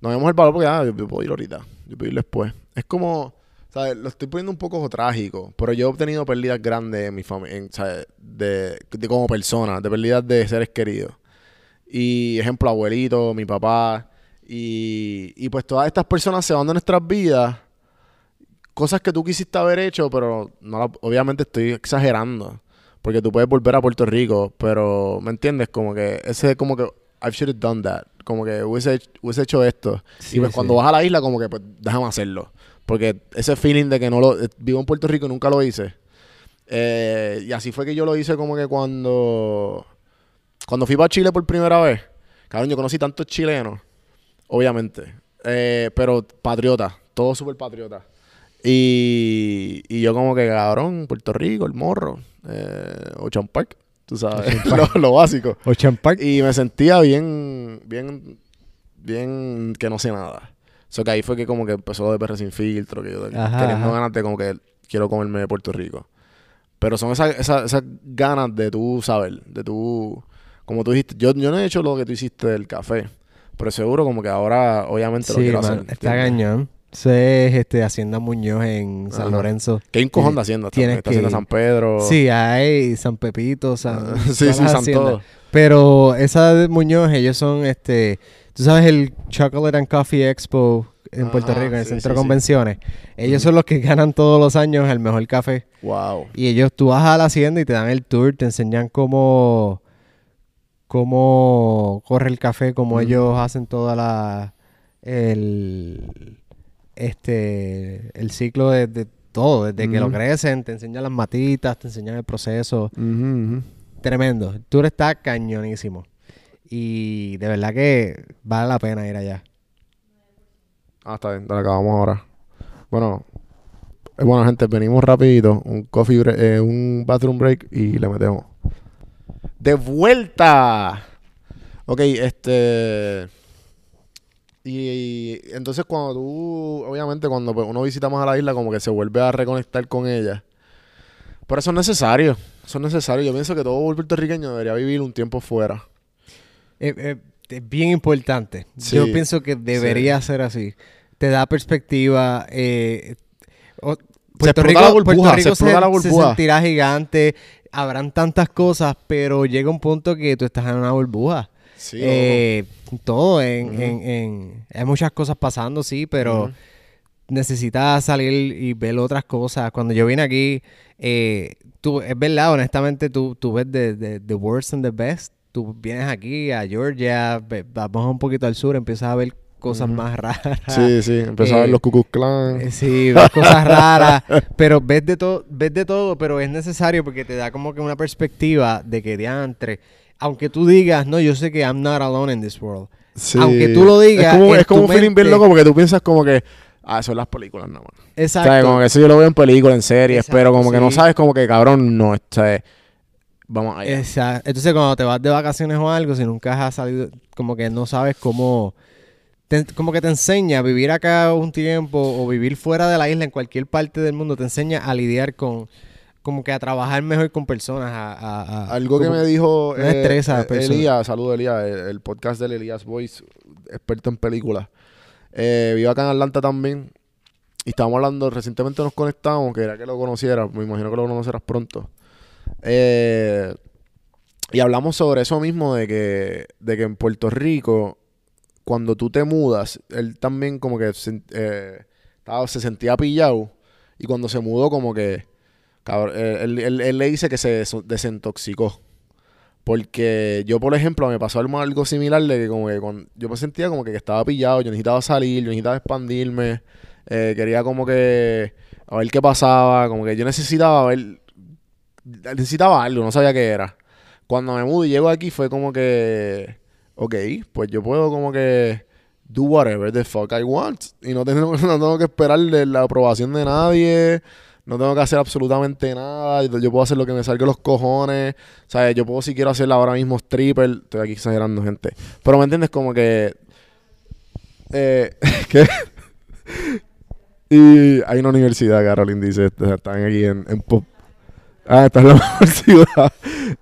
no vemos el valor porque, ah, yo puedo ir ahorita, yo puedo ir después. Es como, ¿sabes? Lo estoy poniendo un poco trágico, pero yo he obtenido pérdidas grandes en mi familia, ¿sabes? De, de como persona, de pérdidas de seres queridos. Y ejemplo, abuelito, mi papá. Y, y pues todas estas personas se van de nuestras vidas. Cosas que tú quisiste haber hecho, pero no la- obviamente estoy exagerando. Porque tú puedes volver a Puerto Rico, pero ¿me entiendes? Como que ese como que I should have done that. Como que hubiese, hecho- hubiese hecho esto. Sí, y pues sí. cuando vas a la isla, como que pues déjame hacerlo. Porque ese feeling de que no lo vivo en Puerto Rico y nunca lo hice. Eh, y así fue que yo lo hice como que cuando cuando fui para Chile por primera vez, cabrón, yo conocí tantos chilenos, obviamente, eh, pero patriotas, todos súper patriotas. Y, y yo como que, cabrón, Puerto Rico, el morro, eh, Ocean Park, tú sabes, lo, lo básico. Ocean Park. Y me sentía bien, bien, bien que no sé nada. O sea, que ahí fue que como que empezó lo de perro sin filtro, que yo Ajá, teniendo ajá. ganas de como que quiero comerme de Puerto Rico. Pero son esas, esas, esas ganas de tú saber, de tú, como tú dijiste, yo, yo no he hecho lo que tú hiciste del café, pero seguro como que ahora obviamente lo Sí, quiero man, hacer. está cañón. Es este, Hacienda Muñoz en San Ajá. Lorenzo. Que hay un cojón de haciendas también, Tienes que- San Pedro. Sí, hay San Pepito, San... Sí, sí, San todo. Pero esa de Muñoz, ellos son, este... Tú sabes el Chocolate and Coffee Expo en Puerto Rico, en el sí, Centro de sí. Convenciones. Ellos son los que ganan todos los años el mejor café. Wow. Y ellos, tú vas a la hacienda y te dan el tour, te enseñan cómo, cómo corre el café, cómo Ujú. ellos hacen toda la, el, este, el ciclo de, de todo, desde que lo Ujú. crecen, te enseñan las matitas, te enseñan el proceso. Ujú, ujú. Tremendo. El tour está cañonísimo. Y de verdad que vale la pena ir allá. Ah, está bien, dale, acabamos ahora. Bueno, eh, bueno, gente, venimos rapidito, un coffee break, eh, un bathroom break y le metemos. ¡De vuelta! Ok, este... Y, entonces cuando tú, obviamente cuando pues, uno visita más a la isla, como que se vuelve a reconectar con ella. Pero eso es necesario, eso es necesario. Yo pienso que todo puertorriqueño debería vivir un tiempo fuera. Eh, eh, es bien importante. Sí, Yo pienso que debería ser así. Te da perspectiva. eh, Puerto explota Rico, la burbuja, Puerto se la se sentirá gigante. Habrán tantas cosas, pero llega un punto que tú estás en una burbuja. Sí, Eh, todo, en, en- en- hay muchas cosas pasando, sí, pero. Necesitas salir y ver otras cosas. Cuando yo vine aquí, eh, tú, es verdad, honestamente, tú, tú ves the, the- the worst and the best. Tú vienes aquí a Georgia, vamos un poquito al sur, empiezas a ver cosas más raras. Sí, sí, empezó a ver Eh, los Ku Clan. Eh, Sí, ves cosas raras, pero ves de todo, ves de todo, pero es necesario porque te da como que una perspectiva de que diantre, aunque tú digas, no, yo sé que I'm not alone in this world. Sí. Aunque tú lo digas, Es como, es como un feeling bien loco porque tú piensas como que, ah, son las películas nada más. Exacto. O sea, como que eso yo lo veo en películas, en series, Exacto, pero como que no sabes como que, cabrón, no, sea, vamos allá. Exacto. Entonces, cuando te vas de vacaciones o algo, si nunca has salido, como que no sabes cómo. te- como que te enseña a vivir acá un tiempo o vivir fuera de la isla en cualquier parte del mundo, te enseña a lidiar con. Como que a trabajar mejor con personas. A, a- a- Algo que me dijo eh. Elías, saludo Elías, el, el podcast del Elías Voice, experto en películas. Eh, vivo acá en Atlanta también. y estábamos hablando, recientemente nos conectamos, que era que lo conocieras, me imagino que lo conocerás pronto. Eh, y hablamos sobre eso mismo de que, de que en Puerto Rico, cuando tú te mudas, él también como que se, eh, estaba- se sentía pillado. Y cuando se mudó, como que. eh, él, él- él le dice que se desintoxicó. Porque yo, por ejemplo, me pasó algo, similar de que como que yo me sentía como que estaba pillado, yo necesitaba salir, yo necesitaba expandirme, eh, quería como que a ver qué pasaba, como que yo necesitaba ver, necesitaba algo, no sabía qué era. Cuando me mudo y llego aquí fue como que, ok, pues yo puedo como que do whatever the fuck I want y no tengo, no tengo que esperarle la aprobación de nadie. No tengo que hacer absolutamente nada. Yo puedo hacer lo que me salga los cojones. O sea, yo puedo si quiero hacer ahora mismo stripper. Estoy aquí exagerando, gente. Pero me entiendes como que... Eh, ¿Qué? y hay una universidad, Caroline dice. este, Están aquí en... en pop. Ah, esta es la mejor ciudad.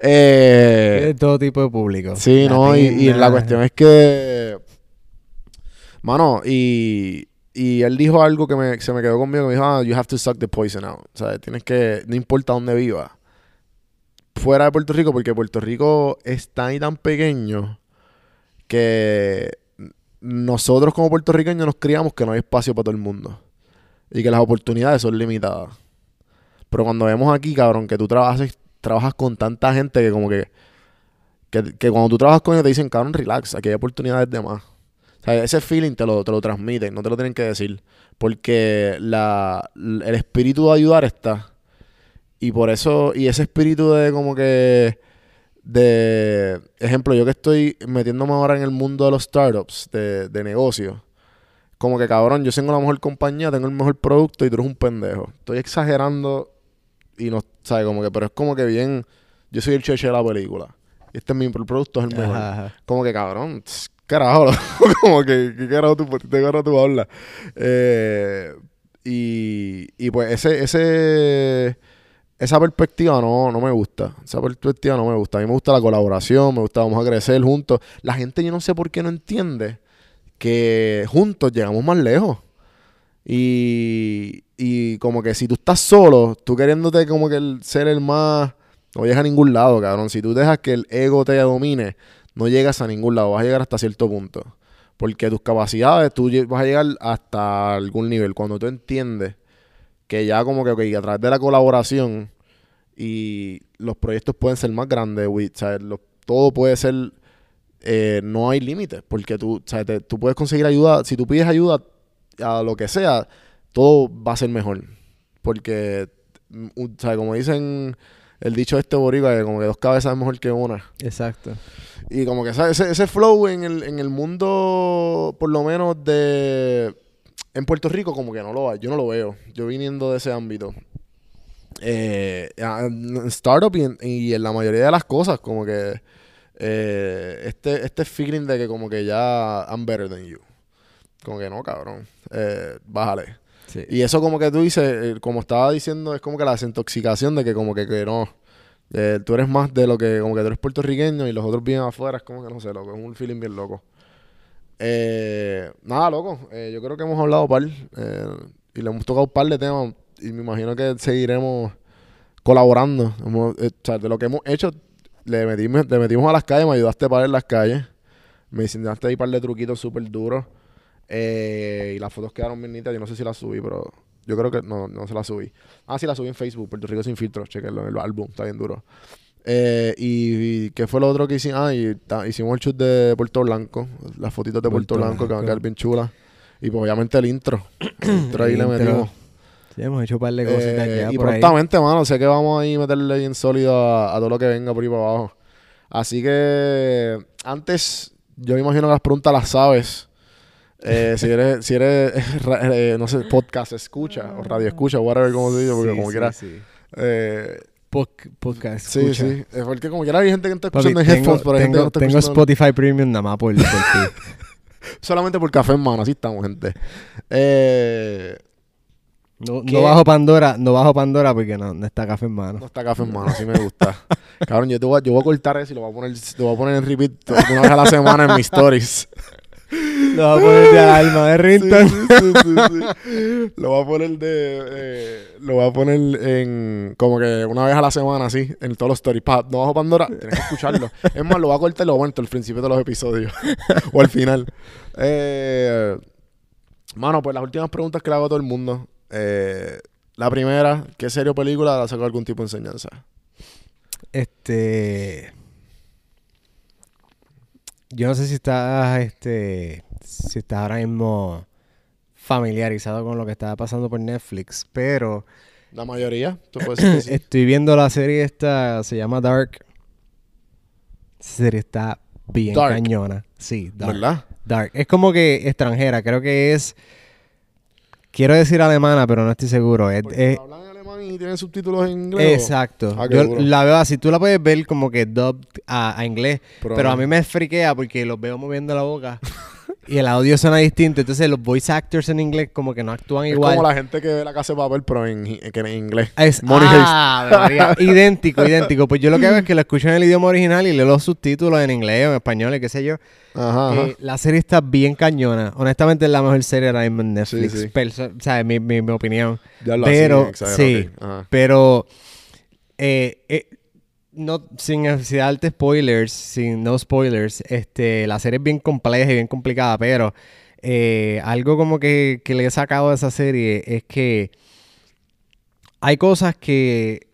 Eh, De todo tipo de público. Sí, no, y, y la cuestión es que. Mano, y, y él dijo algo que me, se me quedó conmigo, que me dijo, ah, you have to suck the poison out. O sea, tienes que, no importa dónde vivas, fuera de Puerto Rico, porque Puerto Rico es tan y tan pequeño que nosotros como puertorriqueños nos criamos que no hay espacio para todo el mundo. Y que las oportunidades son limitadas. Pero cuando vemos aquí, cabrón, que tú trabajas, trabajas con tanta gente que como que que, cuando tú trabajas con ellos te dicen, cabrón, relax, aquí hay oportunidades de más. Sea, ese feeling te lo, te lo transmiten, no te lo tienen que decir. Porque la, el espíritu de ayudar está. Y por eso, y ese espíritu de como que, de, ejemplo, yo que estoy metiéndome ahora en el mundo de los startups, de, de negocios, como que cabrón, yo tengo la mejor compañía, tengo el mejor producto y tú eres un pendejo. Estoy exagerando y no, ¿sabes? Como que, pero es como que bien, yo soy el cheche de la película. Este es mi el producto, es el mejor. Ajá, ajá. Como que cabrón, tss, carajo, como que, ¿qué carajo tú, qué carajo tú hablas? Eh, y, y pues ese, ese, esa perspectiva no, no me gusta. Esa perspectiva no me gusta. A mí me gusta la colaboración, me gusta, vamos a crecer juntos. La gente yo no sé por qué no entiende que juntos llegamos más lejos. Y, y como que si tú estás solo, tú queriéndote como que el, ser el más... No llegas a ningún lado, cabrón. Si tú dejas que el ego te domine, no llegas a ningún lado. Vas a llegar hasta cierto punto. Porque tus capacidades, tú vas a llegar hasta algún nivel. Cuando tú entiendes que ya como que, ok, a través de la colaboración y los proyectos pueden ser más grandes, todo puede ser, eh, no hay límites, porque tú, te- tú puedes conseguir ayuda, si tú pides ayuda a lo que sea, todo va a ser mejor. Porque, mm, sea, como dicen el dicho este boricua, que como que dos cabezas es mejor que una. Exacto. Y como que ¿sabes? ese, ese flow en el, en el mundo, por lo menos de... En Puerto Rico como que no lo hay, yo no lo veo. Yo viniendo de ese ámbito. Eh, en startup y en, y en la mayoría de las cosas, como que eh, este, este feeling de que como que ya I'm better than you. Como que no, cabrón. Eh, bájale. Y eso como que tú dices, eh, como estaba diciendo, es como que la desintoxicación de que como que, no. tú eres más de lo que, como que tú eres puertorriqueño y los otros viven afuera, es como que no sé, loco, es un feeling bien loco. Eh, nada, loco, eh, yo creo que hemos hablado par eh, y le hemos tocado un par de temas y me imagino que seguiremos colaborando. De lo que hemos hecho, le metimos, le metimos a las calles, me ayudaste para en las calles, me enseñaste ahí un par de truquitos súper duros. Eh, y las fotos quedaron bien nítidas. Yo no sé si las subí, pero yo creo que no, no se las subí. Ah, sí, las subí en Facebook, Puerto Rico sin filtro. Chequenlo en el álbum, está bien duro. Eh, y, y ¿qué fue lo otro que hicimos? Ah, y ta- hicimos el shoot de Puerto Blanco. Las fotitos de Puerto, Puerto Blanco, que van a Blanco. quedar bien chulas. Y pues obviamente el intro. El intro ahí El le intro. metimos. Sí, hemos hecho un par de cositas Eh, ya y por ahí. prontamente, mano, sé que vamos ahí a meterle bien sólido a, a todo lo que venga por ahí para abajo. Así que antes, yo me imagino que las preguntas las sabes. Eh, si eres, si eres ra- eh, no sé, podcast escucha o radio escucha, whatever como se dice, porque Sí, como sí, quiera. sí. eh, podcast. sí, escucha. sí. Es porque como quiera hay gente que está Papi, escuchando en tengo, headphones, pero hay gente que tengo, no está tengo escuchando Spotify Premium nada más por, por ti. solamente por café en mano. Así estamos, gente. Eh, No, bajo Pandora, no bajo Pandora porque no, no está café en mano. No está café en mano, así me gusta. Cabrón, yo, te voy a, yo voy a cortar eso y lo voy a poner, lo voy a poner en repeat una vez a la semana en mis stories. Lo va a poner de alarma de Rinton. Sí, sí, sí, sí. Lo voy a poner de. eh, lo voy a poner en. Como que una vez a la semana, así. En todos los stories. Pa, no bajo Pandora. Tienes que escucharlo. es más, lo voy a cortar y lo aguanto al principio de los episodios. o al final. Eh, mano, pues las últimas preguntas que le hago a todo el mundo. Eh, la primera, ¿qué serie o película le sacó algún tipo de enseñanza? Este. Yo no sé si estás, este, si estás ahora mismo familiarizado con lo que estaba pasando por Netflix, pero La mayoría. Tú puedes decir que sí. estoy viendo la serie esta, se llama Dark. Esa serie está bien Dark. cañona. Sí, Dark. ¿Verdad? Dark. Es como que extranjera, creo que es. Quiero decir alemana, pero no estoy seguro. Es, es- hablan y tienen subtítulos en inglés. Exacto. Ah, Yo duro. la veo así. Tú la puedes ver como que dubbed a, a inglés. Pero Pero, a mí me friquea porque los veo moviendo la boca. y el audio suena distinto. Entonces los voice actors en inglés como que no actúan Es igual. como la gente que ve la casa de papel, pero en, que en inglés. Es, Money ah, idéntico, idéntico. Pues yo lo que hago es que lo escucho en el idioma original y leo los subtítulos en inglés o en español y qué sé yo. Ajá, ajá. Eh, la serie está bien cañona. Honestamente es la mejor serie ahora mismo en Netflix. Sí, sí. Perso- o sea, mi, mi, mi opinión. Ya lo pero, exagerado, sí, pero eh, eh, no, sin necesidad de darte spoilers, sin no spoilers, este, la serie es bien compleja y bien complicada, pero eh, algo como que, que le he sacado de esa serie es que hay cosas que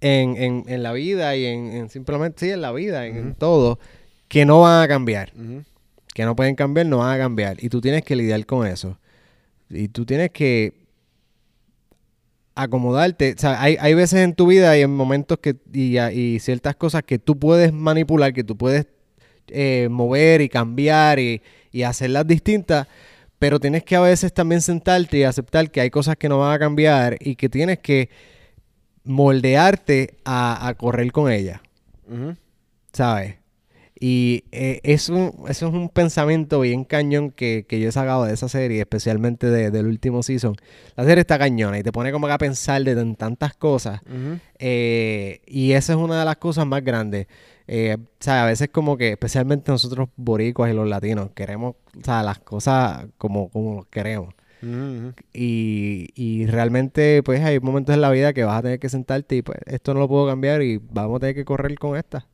en, en- en la vida y en, en simplemente, sí, en la vida, en, en todo, que no van a cambiar que no pueden cambiar, no van a cambiar. Y tú tienes que lidiar con eso. Y tú tienes que acomodarte. O sea, hay, hay veces en tu vida y en momentos que y, y ciertas cosas que tú puedes manipular, que tú puedes eh, mover y cambiar y, y hacerlas distintas. Pero tienes que a veces también sentarte y aceptar que hay cosas que no van a cambiar y que tienes que moldearte a, a correr con ellas. ¿sabes? Y eh, es un, eso es un pensamiento bien cañón que, que yo he sacado de esa serie, especialmente de- del último season. La serie está cañona y te pone como que a pensar de tan- tantas cosas. Eh, y esa es una de las cosas más grandes. Eh, o sea, a veces como que, especialmente nosotros boricuas y los latinos, queremos, o sea, las cosas como, como queremos. Y, y realmente, pues hay momentos en la vida que vas a tener que sentarte y pues esto no lo puedo cambiar y vamos a tener que correr con esta.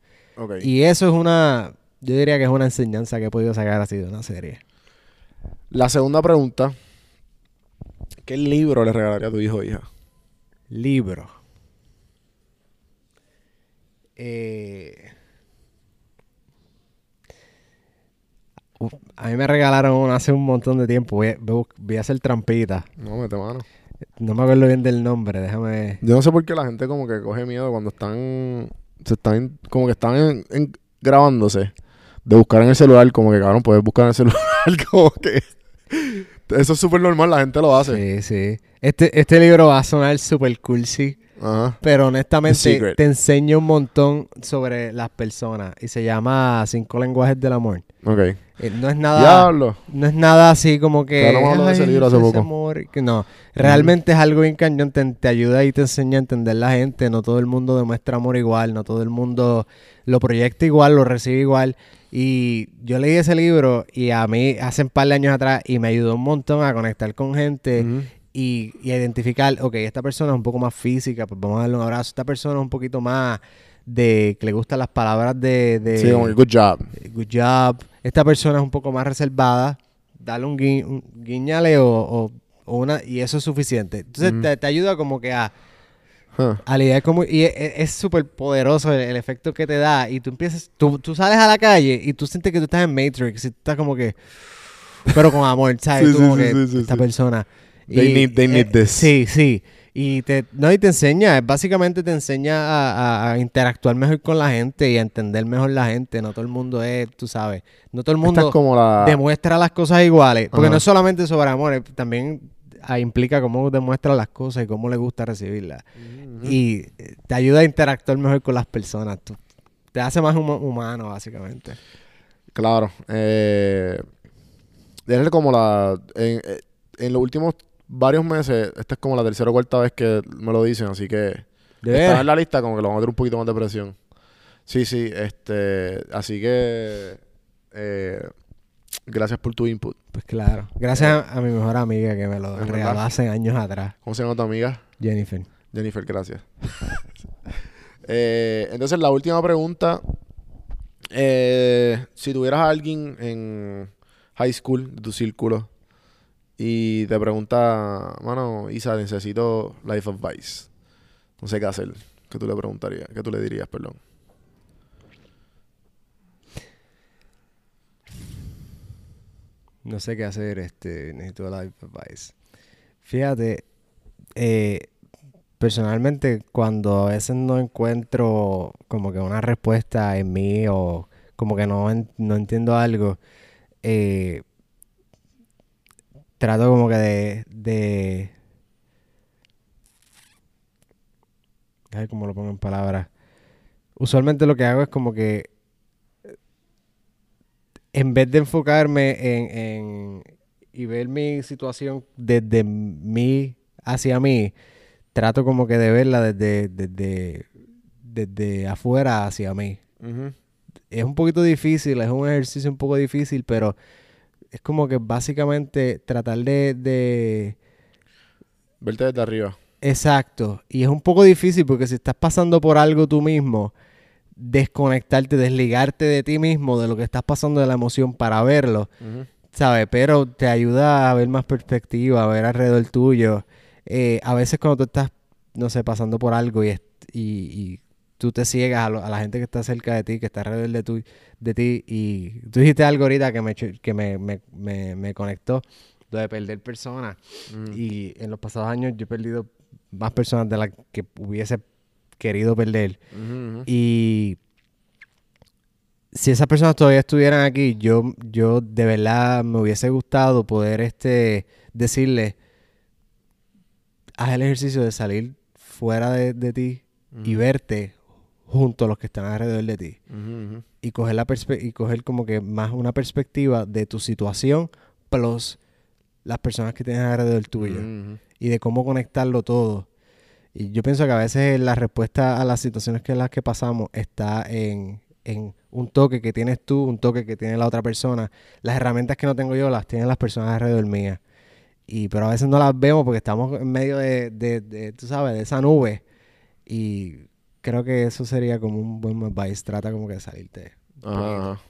Y eso es una, yo diría que es una enseñanza que he podido sacar así de una serie. La segunda pregunta. ¿Qué libro le regalaría a tu hijo o hija? Libro. Eh, uf, a mí me regalaron hace un montón de tiempo. A, voy a hacer trampita. No, mete mano. No me acuerdo bien del nombre, déjame... Yo no sé por qué la gente como que coge miedo cuando están... Se están... Como que están en- en- grabándose. De buscar en el celular. Como que, cabrón, puedes buscar en el celular. como que... Eso es súper normal. La gente lo hace. Sí, sí. Este, este libro va a sonar super cursi. Ajá. Pero honestamente te enseña un montón sobre las personas. Y se llama Cinco lenguajes del amor. Ok. Eh, no es nada... Diablo. No es nada así como que. Claro, hemos hablado de ese "Ay, libro hace ese poco". amor", que no, realmente es algo bien cañón. Te, te ayuda y te enseña a entender la gente. No todo el mundo demuestra amor igual. No todo el mundo lo proyecta igual, lo recibe igual. Y yo leí ese libro y a mí hace un par de años atrás y me ayudó un montón a conectar con gente y, y a identificar, ok, esta persona es un poco más física, pues vamos a darle un abrazo. Esta persona es un poquito más de que le gustan las palabras de, de Sí, como good job. good job. Esta persona es un poco más reservada. Dale un, gui- un guiñale o, o- o una y eso es suficiente. Entonces Ujú. te, te ayuda como que a, Huh. a lidiar como y es- es es súper poderoso el, el efecto que te da y tú empiezas tú, tú sales a la calle y tú sientes que tú estás en Matrix y tú estás como que pero con amor, ¿sabes? Sí, Tú sí, como sí, que esta persona They need- they need this. Sí, sí. Y te, no, y te enseña, básicamente te enseña a, a- a interactuar mejor con la gente y a entender mejor la gente. No todo el mundo es, tú sabes, no todo el mundo es como la... demuestra las cosas iguales. Porque Ajá. no es solamente sobre amor, también ah, implica cómo demuestra las cosas y cómo le gusta recibirlas. Y eh, te ayuda a interactuar mejor con las personas. Tú- te hace más huma- humano, básicamente. Claro. Eh, es como la... En, eh, en los últimos varios meses, esta es como la tercera o cuarta vez que me lo dicen, así que... ¿De Está en la lista como que lo van a meter un poquito más de presión. Sí, sí, este... Así que... eh, Gracias por tu input. Pues claro. Gracias a, a mi mejor amiga que me lo regaló hace años atrás, ¿Cómo se llama tu amiga? Jennifer. Jennifer, gracias. Eh, entonces, la última pregunta. Eh, si tuvieras a alguien en high school, de tu círculo, y te pregunta, mano, Isa, necesito life advice. No sé qué hacer. ¿Qué tú le preguntarías? ¿Qué tú le dirías, perdón? No sé qué hacer, este, necesito life advice. Fíjate, eh, personalmente cuando a veces no encuentro como que una respuesta en mí o como que no, no entiendo algo, eh, trato como que de, de... A ver cómo lo pongo en palabras. Usualmente lo que hago es como que en vez de enfocarme en, en- y ver mi situación desde mí hacia mí, trato como que de verla desde, desde, desde afuera hacia mí. Es un poquito difícil, es un ejercicio un poco difícil, pero es como que básicamente tratar de, de... Verte desde arriba. Exacto. Y es un poco difícil porque si estás pasando por algo tú mismo, desconectarte, desligarte de ti mismo, de lo que estás pasando de la emoción para verlo, ¿sabes? Pero te ayuda a ver más perspectiva, a ver alrededor tuyo. Eh, a veces cuando tú estás, no sé, pasando por algo y, y, y tú te ciegas a, lo- a la gente que está cerca de ti, que está alrededor de, tu, de ti, y tú dijiste algo ahorita que me, que me, me, me, me conectó, lo de perder personas. Y en los pasados años yo he perdido más personas de las que hubiese querido perder. Y si esas personas todavía estuvieran aquí, yo, yo de verdad me hubiese gustado poder este decirle, haz el ejercicio de salir fuera de, de ti y verte junto a los que están alrededor de ti. Y coger, la y coger como que más una perspectiva de tu situación plus las personas que tienes alrededor tuyo y de cómo conectarlo todo. Y yo pienso que a veces la respuesta a las situaciones que en las que pasamos está en, en un toque que tienes tú, un toque que tiene la otra persona. Las herramientas que no tengo yo las tienen las personas alrededor mía. Y, pero a veces no las vemos porque estamos en medio de, de, de, tú sabes, de esa nube. Y creo que eso sería como un buen advice. Trata como que de salirte. Ajá, ajá.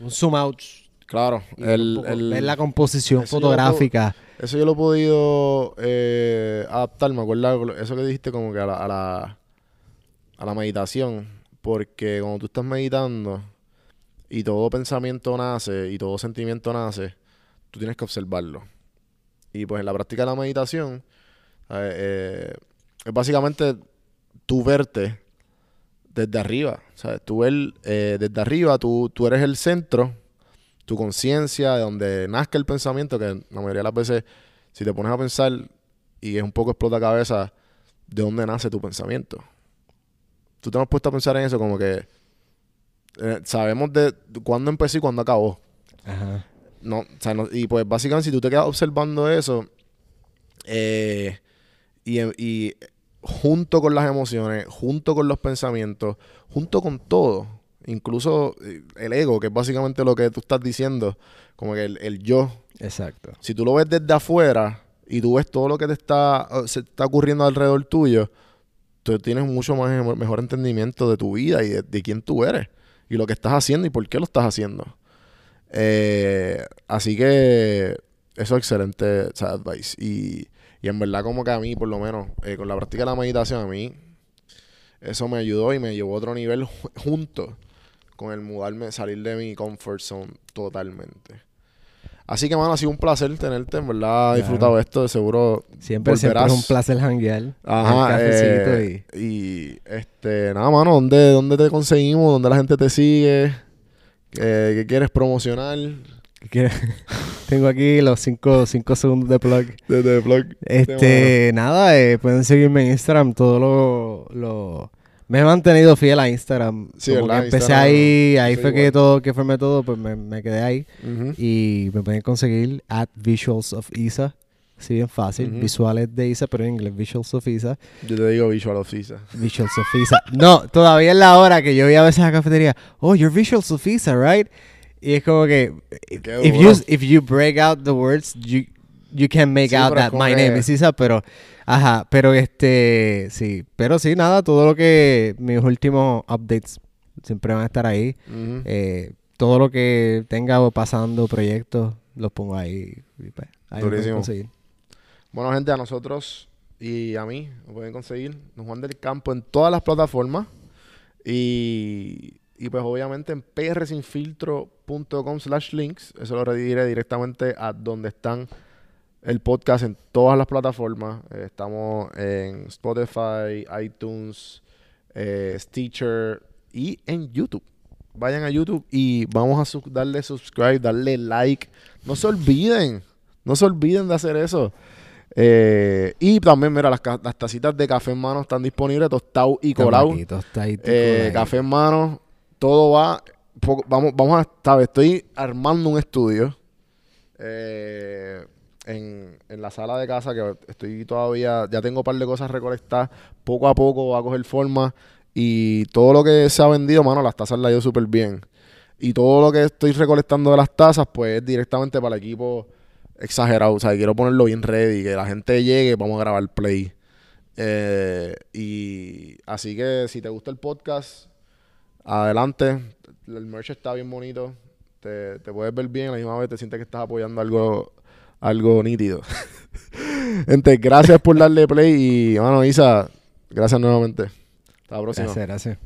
Un zoom out. Claro. El, el- ver la composición eso yo lo puedo- fotográfica. Eso yo lo he podido eh, adaptar, me acuerdo, eso que dijiste como que a la, a la, a la meditación, porque cuando tú estás meditando y todo pensamiento nace y todo sentimiento nace, tú tienes que observarlo. Y pues en la práctica de la meditación, eh, eh, es básicamente tú verte desde arriba. O sea, tú ver eh, desde arriba, tú, tú eres el centro, tu conciencia, de donde nazca el pensamiento, que la mayoría de las veces, si te pones a pensar y es un poco explota cabeza, ¿de dónde nace tu pensamiento? Tú te has puesto a pensar en eso como que eh, sabemos de cuándo empezó y cuándo acabó. Ajá. No, o sea, no- y pues básicamente si tú te quedas observando eso eh, y, y junto con las emociones, junto con los pensamientos, junto con todo, incluso eh, el ego, que es básicamente lo que tú estás diciendo, como que el, el yo, Exacto. si tú lo ves desde afuera y tú ves todo lo que te está, eh, se está ocurriendo alrededor tuyo, tú tienes mucho más mejor entendimiento de tu vida y de, de quién tú eres y lo que estás haciendo y por qué lo estás haciendo. Eh, así que eso es excelente o sea, advice. Y, y en verdad como que a mí, por lo menos, eh, con la práctica de la meditación, a mí eso me ayudó y me llevó a otro nivel ju- junto con el mudarme, salir de mi comfort zone totalmente. Así que, mano, ha sido un placer tenerte, en verdad, he disfrutado esto, de seguro Siempre, siempre es un placer janguear. Ajá, eh, y... este, nada, mano, ¿dónde, ¿dónde te conseguimos? ¿Dónde la gente te sigue? Eh, ¿Qué quieres promocionar? ¿Qué- Tengo aquí los 5 cinco segundos de plug. Desde blog. Este, nada, eh, pueden seguirme en Instagram. Todo lo, lo- Me he mantenido fiel a Instagram. Sí, Como ¿verdad? que empecé Instagram, ahí, ahí soy fue que igual. todo, que formé todo, pues me, me quedé ahí. Ujú. Y me pueden conseguir at Visuals of Isa. Así bien fácil. Ujú. Visuales de Isa, pero en inglés Visuals of Isa. Yo te digo Visual of Isa. Visuals of Isa. No, todavía es la hora que yo voy a veces a la cafetería. Oh, you're Visuals of Isa, right? Y es como que if, you if you break out the words, you you can make Sí, out that my name is Isa, pero ajá, pero este sí, pero sí nada, todo lo que mis últimos updates siempre van a estar ahí. Eh, todo lo que tenga pasando proyectos los pongo ahí, y pues, ahí Durísimo. conseguir. Bueno, gente, a nosotros y a mí nos pueden conseguir Don Juan del Campo en todas las plataformas. Y, y pues obviamente en prsinfiltro.com slash links. Eso lo rediré directamente a donde están el podcast en todas las plataformas. Eh, estamos en Spotify, iTunes, eh, Stitcher y en YouTube. Vayan a YouTube y vamos a su- darle subscribe, darle like. No se olviden, no se olviden de hacer eso. Eh, y también, mira, las, las tacitas de café en mano están disponibles, tostado y colado. Café en mano, todo va. Vamos, vamos a. ¿sabes? Estoy armando un estudio eh, en, en la sala de casa que estoy todavía. Ya tengo un par de cosas recolectadas. Poco a poco va a coger forma. Y todo lo que se ha vendido, mano, las tazas las ido súper bien. Y todo lo que estoy recolectando de las tazas, pues es directamente para el equipo exagerado. O sea, quiero ponerlo bien ready, que la gente llegue, vamos a grabar play. Eh, y así que si te gusta el podcast, adelante. El merch está bien bonito. Te, te puedes ver bien, a la misma vez te sientes que estás apoyando algo, algo nítido. Gente, gracias por darle play y, mano, Isa, gracias nuevamente. Hasta la próxima. Gracias, gracias.